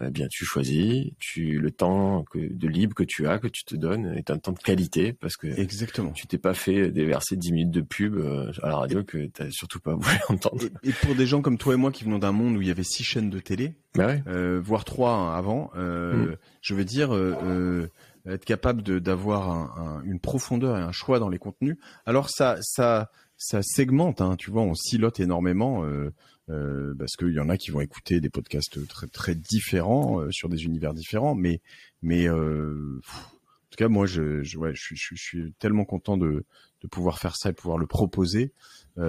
Eh bien, tu choisis, tu le temps que, de libre que tu as, que tu te donnes, est un temps de qualité parce que exactement. Tu t'es pas fait déverser 10 minutes de pub euh, à la radio que tu n'as surtout pas voulu entendre. Et, pour des gens comme toi et moi qui venons d'un monde où il y avait six chaînes de télé, bah euh, voire trois avant, euh, mm. je veux dire. Euh, être capable d'avoir un, une profondeur et un choix dans les contenus. Alors ça, ça, ça segmente. Hein, tu vois, on silote énormément euh, euh, parce qu'il y en a qui vont écouter des podcasts très très différents euh, sur des univers différents. Mais mais euh, en tout cas, moi, je, je, ouais, je, je, je suis tellement content de, de pouvoir faire ça et pouvoir le proposer. Et,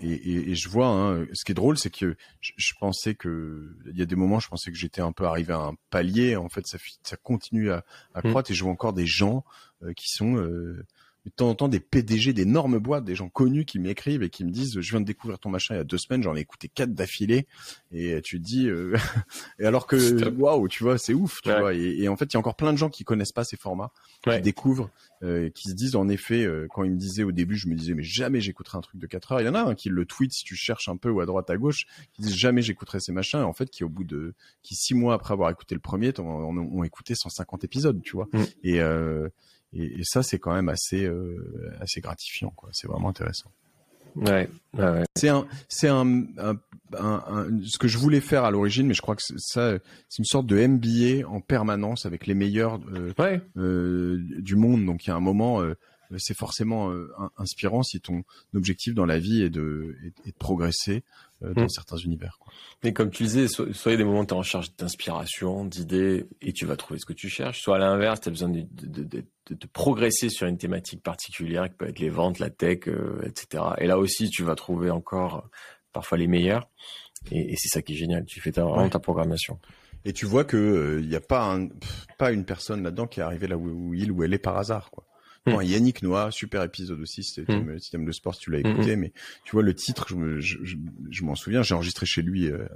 et, et, je vois, hein, ce qui est drôle, c'est que je, pensais que il y a des moments, je pensais que j'étais un peu arrivé à un palier. En fait, ça, ça continue à, à mmh. croître et je vois encore des gens qui sont de temps en temps des PDG d'énormes boîtes, des gens connus qui m'écrivent et qui me disent je viens de découvrir ton machin il y a deux semaines, j'en ai écouté quatre d'affilée. Et tu te dis euh... et alors que waouh tu vois c'est ouf tu vois. Et, en fait il y a encore plein de gens qui connaissent pas ces formats, qui découvrent, euh, qui se disent en effet euh, quand ils me disaient au début je me disais mais jamais j'écouterai un truc de 4 heures, il y en a un qui le tweet si tu cherches un peu ou à droite à gauche qui disent jamais j'écouterai ces machins. Et en fait qui au bout de qui six mois après avoir écouté le premier ont, écouté 150 épisodes tu vois. Mm. et euh, et, et ça, c'est quand même assez, euh, assez gratifiant. Quoi. C'est vraiment intéressant. Ouais, ouais, C'est un, c'est un, un, un, ce que je voulais faire à l'origine, mais je crois que ça, c'est une sorte de MBA en permanence avec les meilleurs euh, euh, du monde. Donc il y a un moment, euh, c'est forcément inspirant si ton objectif dans la vie est de, est, de progresser. Dans mm. certains univers. Quoi. Mais comme tu disais, soit il y a des moments où tu es en charge d'inspiration, d'idées, et tu vas trouver ce que tu cherches, soit à l'inverse, tu as besoin de, de, de, de, progresser sur une thématique particulière, qui peut être les ventes, la tech, etc. Et là aussi, tu vas trouver encore parfois les meilleurs. Et, et c'est ça qui est génial. Tu fais ta, vraiment ta programmation. Et tu vois que il n'y a pas un, pas une personne là-dedans qui est arrivée là où, il ou elle est par hasard, quoi. Hmm. Yannick Noah, super épisode aussi, c'était le système de sport, si tu l'as hmm, écouté, hmm. mais tu vois le titre, je, je, je, m'en souviens, j'ai enregistré chez lui euh,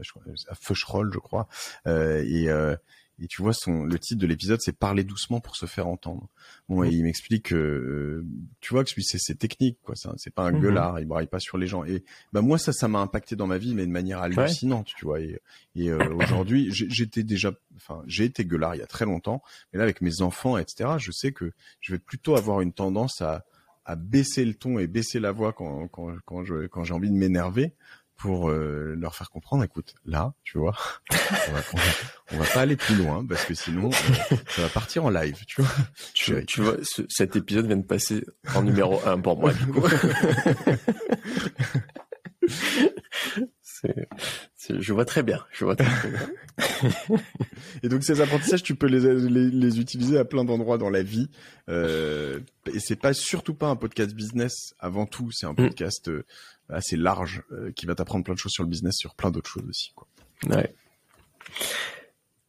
à Feucherolles, je crois, euh, et euh, et tu vois, son, le titre de l'épisode, c'est Parler doucement pour se faire entendre. Bon, et il m'explique que, euh, tu vois, que c'est, c'est technique, quoi. C'est pas un mhm. gueulard, il braille pas sur les gens. Et bah moi, ça, ça m'a impacté dans ma vie, mais de manière hallucinante, tu vois. Et, et euh, aujourd'hui, j'étais déjà, enfin, j'ai été gueulard il y a très longtemps, mais là, avec mes enfants, etc., je sais que je vais plutôt avoir une tendance à, à baisser le ton et baisser la voix quand, quand, quand je, quand j'ai envie de m'énerver pour euh, leur faire comprendre, écoute, là, tu vois, on va, on va, pas aller plus loin parce que sinon, euh, ça va partir en live, tu vois. Tu, tu vois, cet épisode vient de passer en numéro un pour moi, du coup. je vois très bien, je vois très, bien. et donc ces apprentissages, tu peux les, les, les utiliser à plein d'endroits dans la vie. Euh, et c'est pas surtout pas un podcast business avant tout, c'est un mm. podcast euh, assez large euh, qui va t'apprendre plein de choses sur le business, sur plein d'autres choses aussi. Quoi. Ouais.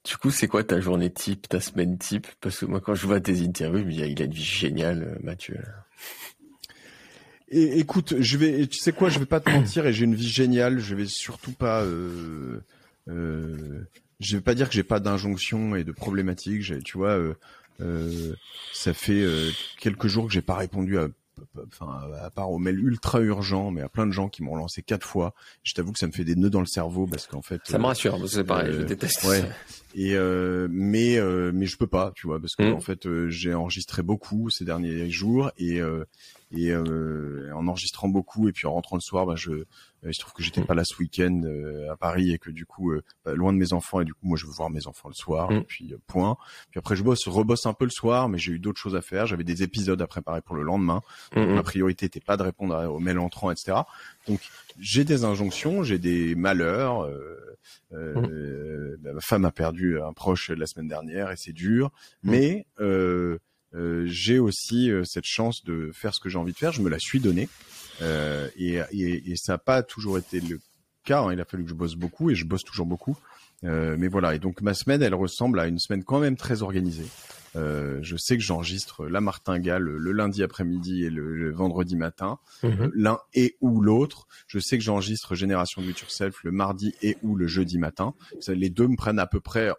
Du coup, c'est quoi ta journée type, ta semaine type? Parce que moi, quand je vois tes interviews, il a, il a une vie géniale, euh, Mathieu. Et écoute, je vais, tu sais quoi, je vais pas te mentir, et j'ai une vie géniale. Je vais surtout pas, euh, euh, je vais pas dire que j'ai pas d'injonction et de problématiques. Tu vois, euh, euh, ça fait quelques jours que j'ai pas répondu à enfin à part aux mails ultra urgents, mais à plein de gens qui m'ont lancé quatre fois. Je t'avoue que ça me fait des nœuds dans le cerveau parce qu'en fait. Ça me rassure, c'est pareil, je euh, déteste. Ouais. Et euh, mais euh, mais je peux pas, tu vois, parce que mm. en fait j'ai enregistré beaucoup ces derniers jours et et en enregistrant beaucoup et puis en rentrant le soir, bah, je il se trouve que j'étais mm. pas là ce week-end euh, à Paris et que du coup euh, bah, loin de mes enfants et du coup moi je veux voir mes enfants le soir mm. et puis euh, point. Puis après je bosse, rebosse un peu le soir, mais j'ai eu d'autres choses à faire. J'avais des épisodes à préparer pour le lendemain. Mm, ma priorité était pas de répondre aux mails entrants, etc. Donc j'ai des injonctions, j'ai des malheurs. ma femme a perdu un proche la semaine dernière et c'est dur, mais j'ai aussi cette chance de faire ce que j'ai envie de faire. Je me la suis donnée. Euh, et, et, et, ça n'a pas toujours été le cas. Hein. Il a fallu que je bosse beaucoup et je bosse toujours beaucoup. Euh, mais voilà. Et donc ma semaine, elle ressemble à une semaine quand même très organisée. Euh, je sais que j'enregistre la martingale le, lundi après-midi et le, vendredi matin, mhm. euh, l'un et ou l'autre. Je sais que j'enregistre Génération de Yourself le mardi et ou le jeudi matin. les deux me prennent à peu près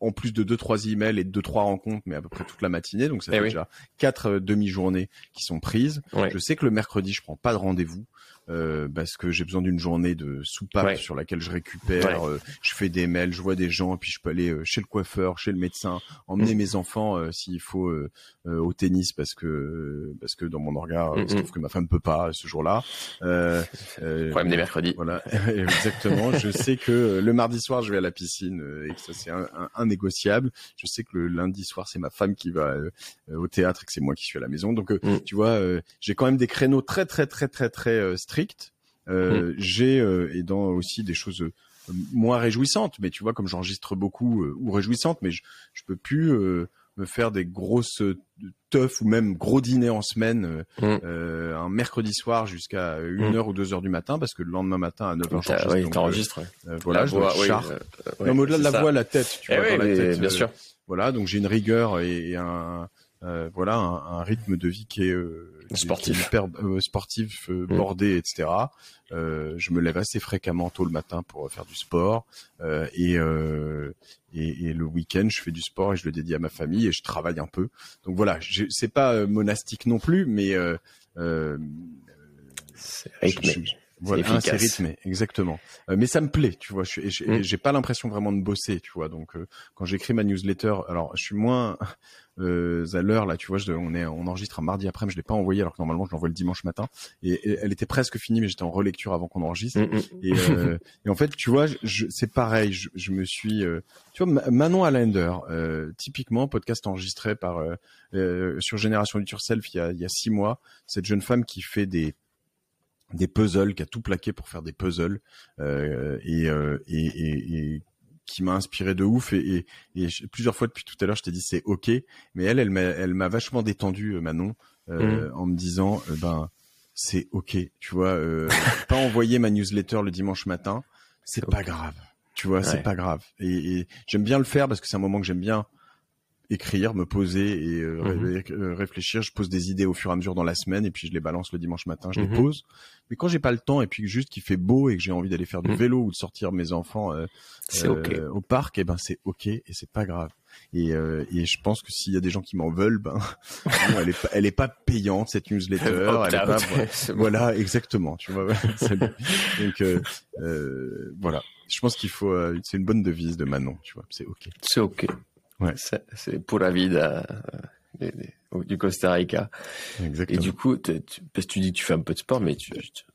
en plus de deux trois emails et deux trois rencontres, mais à peu près toute la matinée. Donc ça eh fait déjà quatre euh, demi-journées qui sont prises. Je sais que le mercredi, je prends pas de rendez-vous. Euh, parce que j'ai besoin d'une journée de soupape sur laquelle je récupère, euh, je fais des mails, je vois des gens, puis je peux aller euh, chez le coiffeur, chez le médecin, emmener mm. mes enfants s'il faut au tennis parce que parce que dans mon regard, mm, je trouve mm. que ma femme peut pas ce jour-là. Problème des mercredis. Voilà, exactement. je sais que le mardi soir, je vais à la piscine et que ça c'est un, négociable. Je sais que le lundi soir, c'est ma femme qui va au théâtre et que c'est moi qui suis à la maison. Donc tu vois, j'ai quand même des créneaux très très très très très euh, mm. J'ai euh, et dans aussi des choses euh, moins réjouissantes, mais tu vois comme j'enregistre beaucoup ou réjouissantes, mais je, je peux plus me faire des grosses teufs ou même gros dîners en semaine mm. un mercredi soir jusqu'à 1h mm. ou 2h du matin parce que le lendemain matin à 9h j'enregistre. voilà, je voix, non, mais au-delà de la voix, la tête, tu eh vois, la tête, bien sûr. Voilà, donc j'ai une rigueur et, un voilà un, rythme de vie qui est sportif, hyper euh, sportif, euh, mm. bordé, etc. Euh, je me lève assez fréquemment tôt le matin pour faire du sport et, et, le week-end je fais du sport et je le dédie à ma famille et je travaille un peu. Donc voilà, c'est pas monastique non plus, mais c'est rythmé. Voilà, c'est rythmé, exactement. mais ça me plaît, tu vois. Je mm. j'ai pas l'impression vraiment de bosser, tu vois. Donc, quand j'écris ma newsletter, alors je suis moins, euh, à l'heure là, tu vois, je, on est, on enregistre un mardi après, mais je l'ai pas envoyé alors que normalement je l'envoie le dimanche matin. Et, elle était presque finie, mais j'étais en relecture avant qu'on enregistre. Mm, mm. Et, euh, et, en fait, tu vois, c'est pareil. Je, je, me suis, euh, tu vois, Manon Allender, euh, typiquement podcast enregistré par euh, sur Génération It Yourself il y a, il y a six mois. Cette jeune femme qui fait des des puzzles, qui a tout plaqué pour faire des puzzles euh, et, euh, et, et, et, qui m'a inspiré de ouf. Et, et, plusieurs fois depuis tout à l'heure je t'ai dit c'est ok. Mais elle elle m'a elle m'a vachement détendu Manon euh, mmh. en me disant ben c'est ok. Tu vois pas envoyer ma newsletter le dimanche matin c'est pas grave. Tu vois c'est pas grave. Et, j'aime bien le faire parce que c'est un moment que j'aime bien écrire, me poser et euh, mhm. euh, réfléchir. Je pose des idées au fur et à mesure dans la semaine et puis je les balance le dimanche matin, je les mhm. pose. Mais quand j'ai pas le temps et puis juste qu'il fait beau et que j'ai envie d'aller faire du mhm. vélo ou de sortir mes enfants euh, au parc, et eh ben c'est ok et c'est pas grave. Et, et je pense que s'il y a des gens qui m'en veulent, ben elle est pas, elle est pas payante cette newsletter. elle est pas, voilà, exactement. Tu vois. Donc voilà. Je pense qu'il faut. c'est une bonne devise de Manon. Tu vois. C'est ok. C'est ok. Ouais. C'est pour la vie du Costa Rica. Exactement. Et du coup, parce que tu dis que tu fais un peu de sport, mais tu,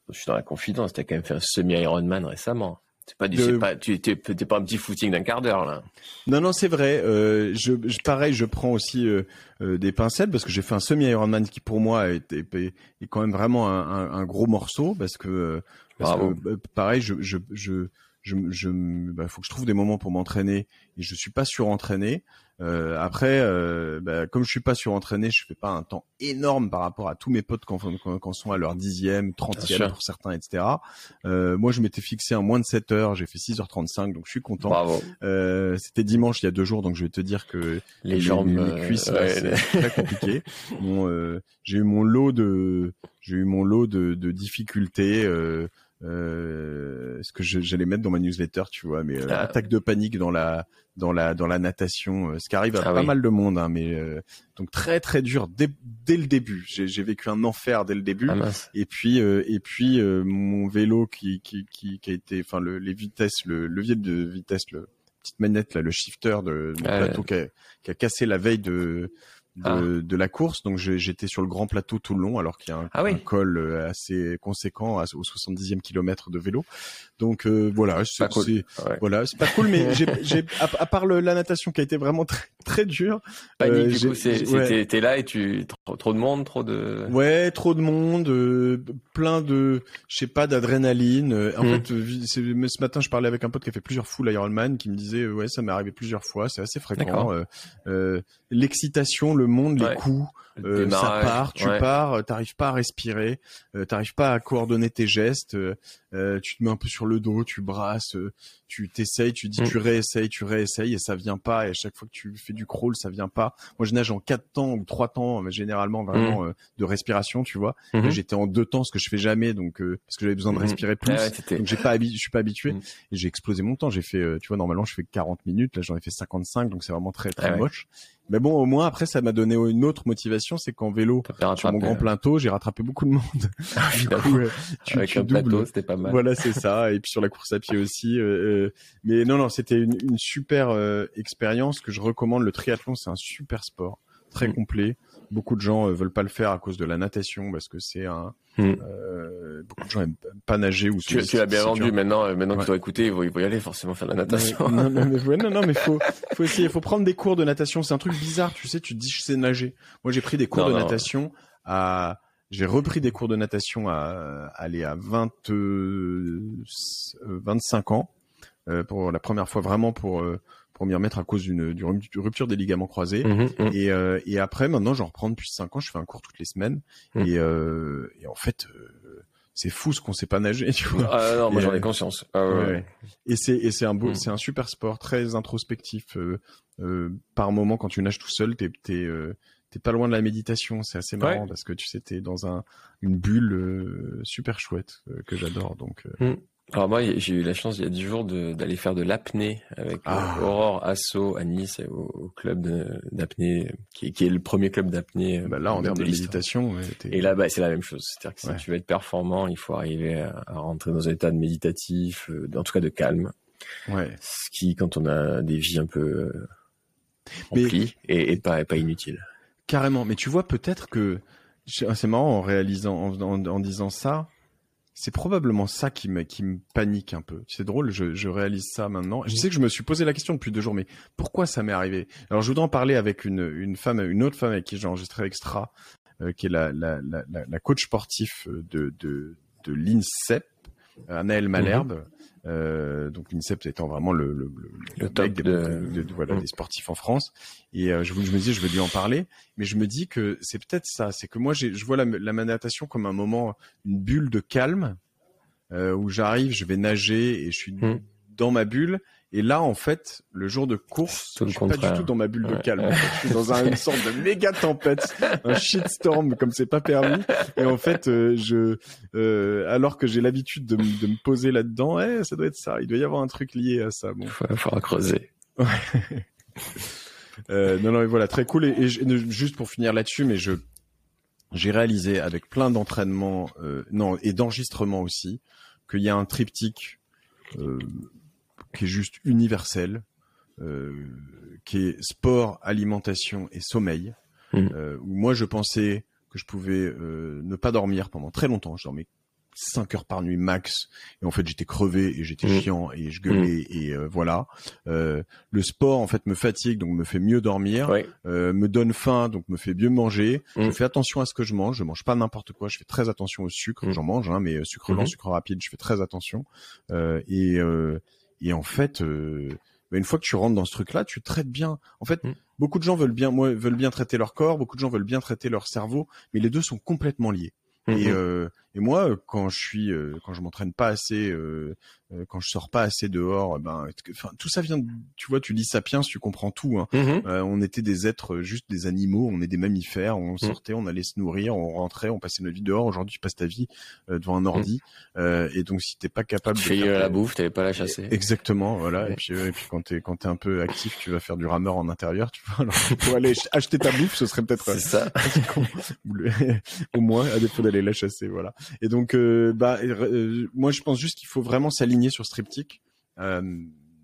je suis dans la confidence, tu as quand même fait un semi-Ironman récemment. C'est pas du, pas, tu t'es, pas un petit footing d'un quart d'heure là. Non non c'est vrai. Euh, je, pareil, je prends aussi euh, euh, des pincettes parce que j'ai fait un semi Ironman qui pour moi est, est, quand même vraiment un, un, gros morceau parce que, parce que pareil, je, je, je je, je bah, faut que je trouve des moments pour m'entraîner et je suis pas surentraîné. Euh, après, euh, bah, comme je suis pas surentraîné, je fais pas un temps énorme par rapport à tous mes potes quand, quand, sont à leur dixième, trentième pour certains, etc. Euh, moi, je m'étais fixé en moins de 7 heures, j'ai fait 6h35, donc je suis content. Bravo. Euh, C'était dimanche il y a deux jours, donc je vais te dire que les, jambes, mes, euh, cuisses, c'est très compliqué. bon, euh, j'ai eu mon lot de, j'ai eu mon lot de, de difficultés. Euh, euh, ce que j'allais mettre dans ma newsletter, tu vois, mais euh, ah. attaque de panique dans la dans la dans la natation, euh, ce qui arrive à ah pas mal de monde, hein, mais euh, donc très très dur dès, dès le début. J'ai vécu un enfer dès le début, ah, et puis et puis mon vélo qui qui qui, qui a été, enfin le, les vitesses, le levier de vitesse, le petite manette là, le shifter de mon plateau qui a, qui a cassé la veille de ah. de, la course. Donc j'étais sur le grand plateau tout le long, alors qu'il y a un, ah col euh, assez conséquent au 70e kilomètre de vélo. Donc euh, voilà, c'est cool. voilà, c'est pas cool, mais j'ai, à, part la natation qui a été vraiment très très dure. Panique, euh, du coup, t'es là et tu trop, de monde, trop de. Ouais, trop de monde, plein de, je sais pas, d'adrénaline. En hmm. fait, ce matin, je parlais avec un pote qui a fait plusieurs full Ironman, qui me disait, ouais, ça m'est arrivé plusieurs fois, c'est assez fréquent. l'excitation, le monde, les coups, euh, ça part, tu pars, euh, t'arrives pas à respirer, euh, t'arrives pas à coordonner tes gestes, euh, tu te mets un peu sur le dos, tu brasses, tu t'essayes, tu dis, mm. tu réessayes, tu réessayes et ça vient pas. Et à chaque fois que tu fais du crawl, ça vient pas. Moi, je nage en quatre temps ou trois temps, mais généralement vraiment mm. de respiration, tu vois. Mm-hmm. J'étais en deux temps, ce que je fais jamais, donc parce que j'avais besoin de mm-hmm. respirer plus. donc j'ai pas je suis pas habitué. Mm. Et j'ai explosé mon temps. J'ai fait, tu vois, normalement je fais 40 minutes, là j'en ai fait 55, donc c'est vraiment très très moche. Mais bon, au moins après, ça m'a donné une autre motivation, c'est qu'en vélo, sur mon grand plateau, j'ai rattrapé beaucoup de monde. Ah, du coup, euh, tu, Avec un plateau, c'était pas mal. Voilà, c'est ça. Et puis sur la course à pied aussi. Euh, euh mais non, non, c'était une, une, super euh, expérience que je recommande. Le triathlon, c'est un super sport, très mm. complet. Beaucoup de gens veulent pas le faire à cause de la natation parce que c'est un. Mm. Euh, beaucoup de gens aiment pas nager ou. Tu, tu l'as bien vendu. Maintenant, maintenant que tu as écouté, il faut, y aller forcément faire de la natation. non, non, mais, non, non, mais faut, faut essayer. Faut prendre des cours de natation. C'est un truc bizarre, tu sais. Tu te dis je sais nager. Moi, j'ai pris des cours de natation à j'ai repris des cours de natation à aller à 20, 25 euh, ans euh, pour la première fois vraiment pour euh, pour m'y remettre à cause d'une rupture des ligaments croisés. Mmh mmh. Et, et après maintenant j'en reprends depuis 5 ans. Je fais un cours toutes les semaines mmh. et, et en fait c'est fou ce qu'on sait pas nager, tu vois. Ah non, moi j'en ai conscience. Ah, ouais. Et c'est et c'est un beau, c'est un super sport très introspectif. Euh, par moment, quand tu nages tout seul, t'es t'es t'es pas loin de la méditation. C'est assez marrant parce que tu sais, t'es dans un, une bulle euh, super chouette euh, que j'adore. Donc. Euh. Alors moi, j'ai eu la chance il y a dix jours d'aller faire de l'apnée avec ah. Aurore Asso à Nice au, club d'apnée qui, qui, est le premier club d'apnée. Bah là, en termes de, méditation. Et là, bah, c'est la même chose. C'est-à-dire que si tu veux être performant, il faut arriver à, rentrer dans un état de méditatif, en tout cas de calme. Ouais. Ce qui, quand on a des vies un peu remplies, et, pas, pas inutile. Carrément. Mais tu vois, peut-être que c'est marrant en réalisant, en, disant ça. C'est probablement ça qui me, qui me panique un peu. C'est drôle, je, je, réalise ça maintenant. Je sais que je me suis posé la question depuis deux jours, mais pourquoi ça m'est arrivé? Alors, je voudrais en parler avec une, une femme, une autre femme avec qui j'ai enregistré Extra, euh, qui est la, la, la, la, coach sportif de, de, de l'INSEP, Anaël Malherbe. Euh, donc l'INSEP étant vraiment le, le, le, top de... voilà, mm. des sportifs en France. Et euh, je, je me disais, je vais lui en parler, mais je me dis que c'est peut-être ça, c'est que moi je vois la, la natation comme un moment, une bulle de calme euh, où j'arrive, je vais nager et je suis mm. dans ma bulle et là, en fait, le jour de course, je suis pas du tout dans ma bulle de calme. Je suis dans une sorte de méga tempête, un shitstorm comme c'est pas permis. Et en fait, euh, je, euh, alors que j'ai l'habitude de, de, me poser là-dedans, eh, ça doit être ça. Il doit y avoir un truc lié à ça. Bon. Il faudra creuser. euh, non, non, voilà, très cool. Et, et juste pour finir là-dessus, mais je, j'ai réalisé avec plein d'entraînements, euh, non, et d'enregistrements aussi, qu'il y a un triptyque. Euh, qui est juste universel, euh, qui est sport, alimentation et sommeil. Mmh. Euh, où moi je pensais que je pouvais euh, ne pas dormir pendant très longtemps. Je dormais 5 heures par nuit max. Et en fait j'étais crevé et j'étais mmh. chiant et je gueulais mmh. et euh, voilà. Euh, le sport en fait me fatigue donc me fait mieux dormir euh, me donne faim donc me fait mieux manger. Je fais attention à ce que je mange. Je mange pas n'importe quoi. Je fais très attention au sucre. J'en mange hein, mais sucre lent sucre rapide je fais très attention. Et et en fait, euh, bah, une fois que tu rentres dans ce truc-là, tu traites bien. En fait, mm. beaucoup de gens veulent bien, veulent bien traiter leur corps, beaucoup de gens veulent bien traiter leur cerveau, mais les deux sont complètement liés. Et, mm-hmm. euh, et moi, quand je suis, euh, quand je m'entraîne pas assez, euh, euh, quand je sors pas assez dehors, eh ben, enfin, tout ça vient. tu vois, tu lis Sapiens, tu comprends tout. Hein. Mm-hmm. on était des êtres, juste des animaux. On est des mammifères. On mm. sortait, on allait se nourrir, on rentrait, on passait notre vie dehors. Aujourd'hui, tu passes ta vie devant un ordi. Mm. et donc, si t'es pas capable tu de faire la bouffe, t'avais pas la chasser. Exactement, voilà. Et puis, et puis quand t'es quand t'es un peu actif, tu vas faire du rameur en intérieur. Tu vois, alors, pour aller acheter ta bouffe, ce serait peut-être. C'est ça. Au moins, à défaut d'aller la chasser, voilà. Et donc, euh, bah, euh, moi, je pense juste qu'il faut vraiment s'aligner sur ce triptyque. Euh,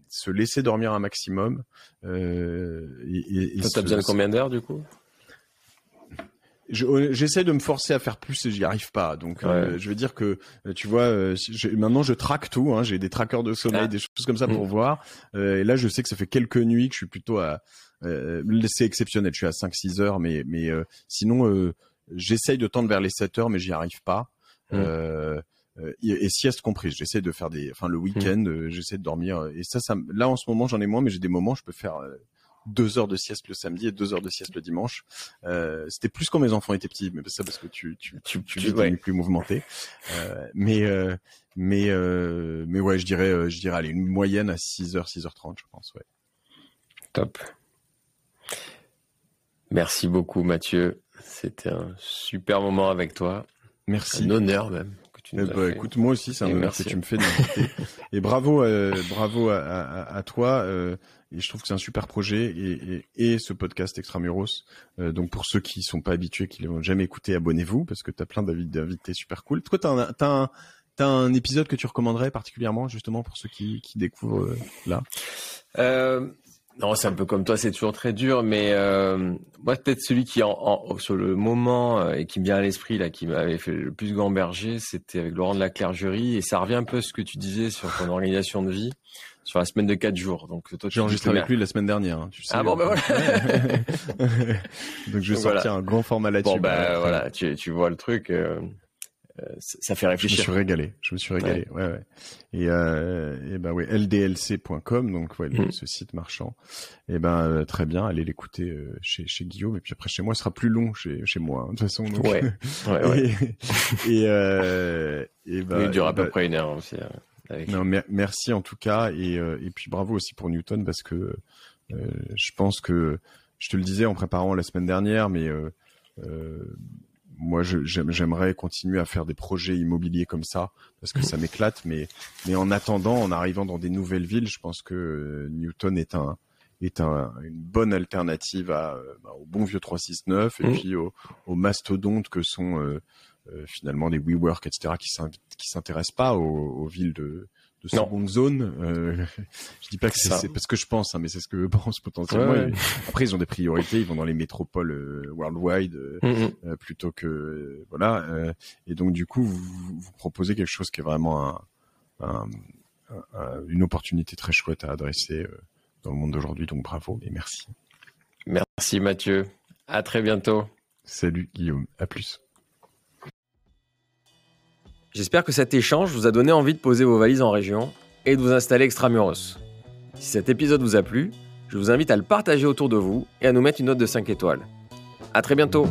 se laisser dormir un maximum. Euh, et, et Toi, t'as besoin de combien d'heures du coup? J'essaie de me forcer à faire plus et j'y arrive pas. Donc, je veux dire que, tu vois, maintenant je traque tout. Hein, J'ai des trackers de sommeil, ah. des choses comme ça pour mm. voir. et là, je sais que ça fait quelques nuits que je suis plutôt à. c'est exceptionnel. Je suis à 5-6 heures, mais mais sinon, j'essaye de tendre vers les 7 heures, mais j'y arrive pas. Mmh. Euh, euh, et, sieste comprise. J'essaie de faire des, enfin le week-end, mmh. euh, j'essaie de dormir. Et ça, ça, là en ce moment j'en ai moins, mais j'ai des moments je peux faire deux heures de sieste le samedi et deux heures de sieste le dimanche. Euh, c'était plus quand mes enfants étaient petits, mais ça parce que tu tu tu, tu, tu plus mouvementé. Euh, mais euh, mais mais ouais, je dirais je dirais allez une moyenne à 6 heures 6h30 je pense ouais. Top. Merci beaucoup Mathieu. C'était un super moment avec toi. Merci. Un honneur même. Que tu nous eh bah, écoute, moi aussi, c'est un honneur que tu me fais d'inviter. et bravo, euh, bravo à, à, à toi. Euh, et je trouve que c'est un super projet et, et, et ce podcast Extramuros. Euh, donc pour ceux qui sont pas habitués, qui l'ont jamais écouté, abonnez-vous parce que tu as plein d'invités super cool. Toi, t'as un, as un, T'as un épisode que tu recommanderais particulièrement justement pour ceux qui, qui découvrent euh, là? Euh, non, c'est un peu comme toi, c'est toujours très dur, mais euh, moi peut-être celui qui en, sur le moment euh, et qui me vient à l'esprit là, qui m'avait fait le plus gamberger, c'était avec Laurent de la Clergerie et ça revient un peu à ce que tu disais sur ton organisation de vie sur la semaine de quatre jours. Donc toi, j'ai enregistré avec lui la semaine dernière. Hein, tu sais, ah bon, ben voilà. Donc je vais sortir un grand format là-dessus. Bon ben voilà, tu, tu vois le truc. Euh, ça fait réfléchir. Je me suis régalé. Je me suis régalé. Ouais, ouais. Et, euh, et ben ouais, ldlc.com, donc ouais, mm. ce site marchand. Et ben euh, très bien, allez l'écouter euh, chez, chez Guillaume. Et puis après chez moi, ce sera plus long chez, chez moi hein, de toute façon. Donc... Ouais. ouais, ouais. et, et, euh, et ben, il dure à peu près une heure aussi. Avec... Non, merci en tout cas et, et puis bravo aussi pour Newton parce que je pense que je te le disais en préparant la semaine dernière, mais euh, moi, j'aimerais continuer à faire des projets immobiliers comme ça parce que ça m'éclate. Mais, mais en attendant, en arrivant dans des nouvelles villes, je pense que euh, Newton est un est un, une bonne alternative à, euh, bah, au bon vieux 369 et mmh. puis aux, mastodontes que sont euh, finalement des WeWork, etc., qui s'intéressent pas aux, aux, villes de, de seconde zone. Euh, je dis pas que c'est parce que je pense, hein, mais c'est ce que je pense potentiellement. Après, ils ont des priorités, ils vont dans les métropoles euh, worldwide euh, mm, mm. plutôt que voilà. et donc du coup, vous, vous, proposez quelque chose qui est vraiment un, une opportunité très chouette à adresser dans le monde d'aujourd'hui. Donc bravo et merci. Merci Mathieu. À très bientôt. Salut Guillaume. À plus. J'espère que cet échange vous a donné envie de poser vos valises en région et de vous installer extramuros. Si cet épisode vous a plu, je vous invite à le partager autour de vous et à nous mettre une note de 5 étoiles. A très bientôt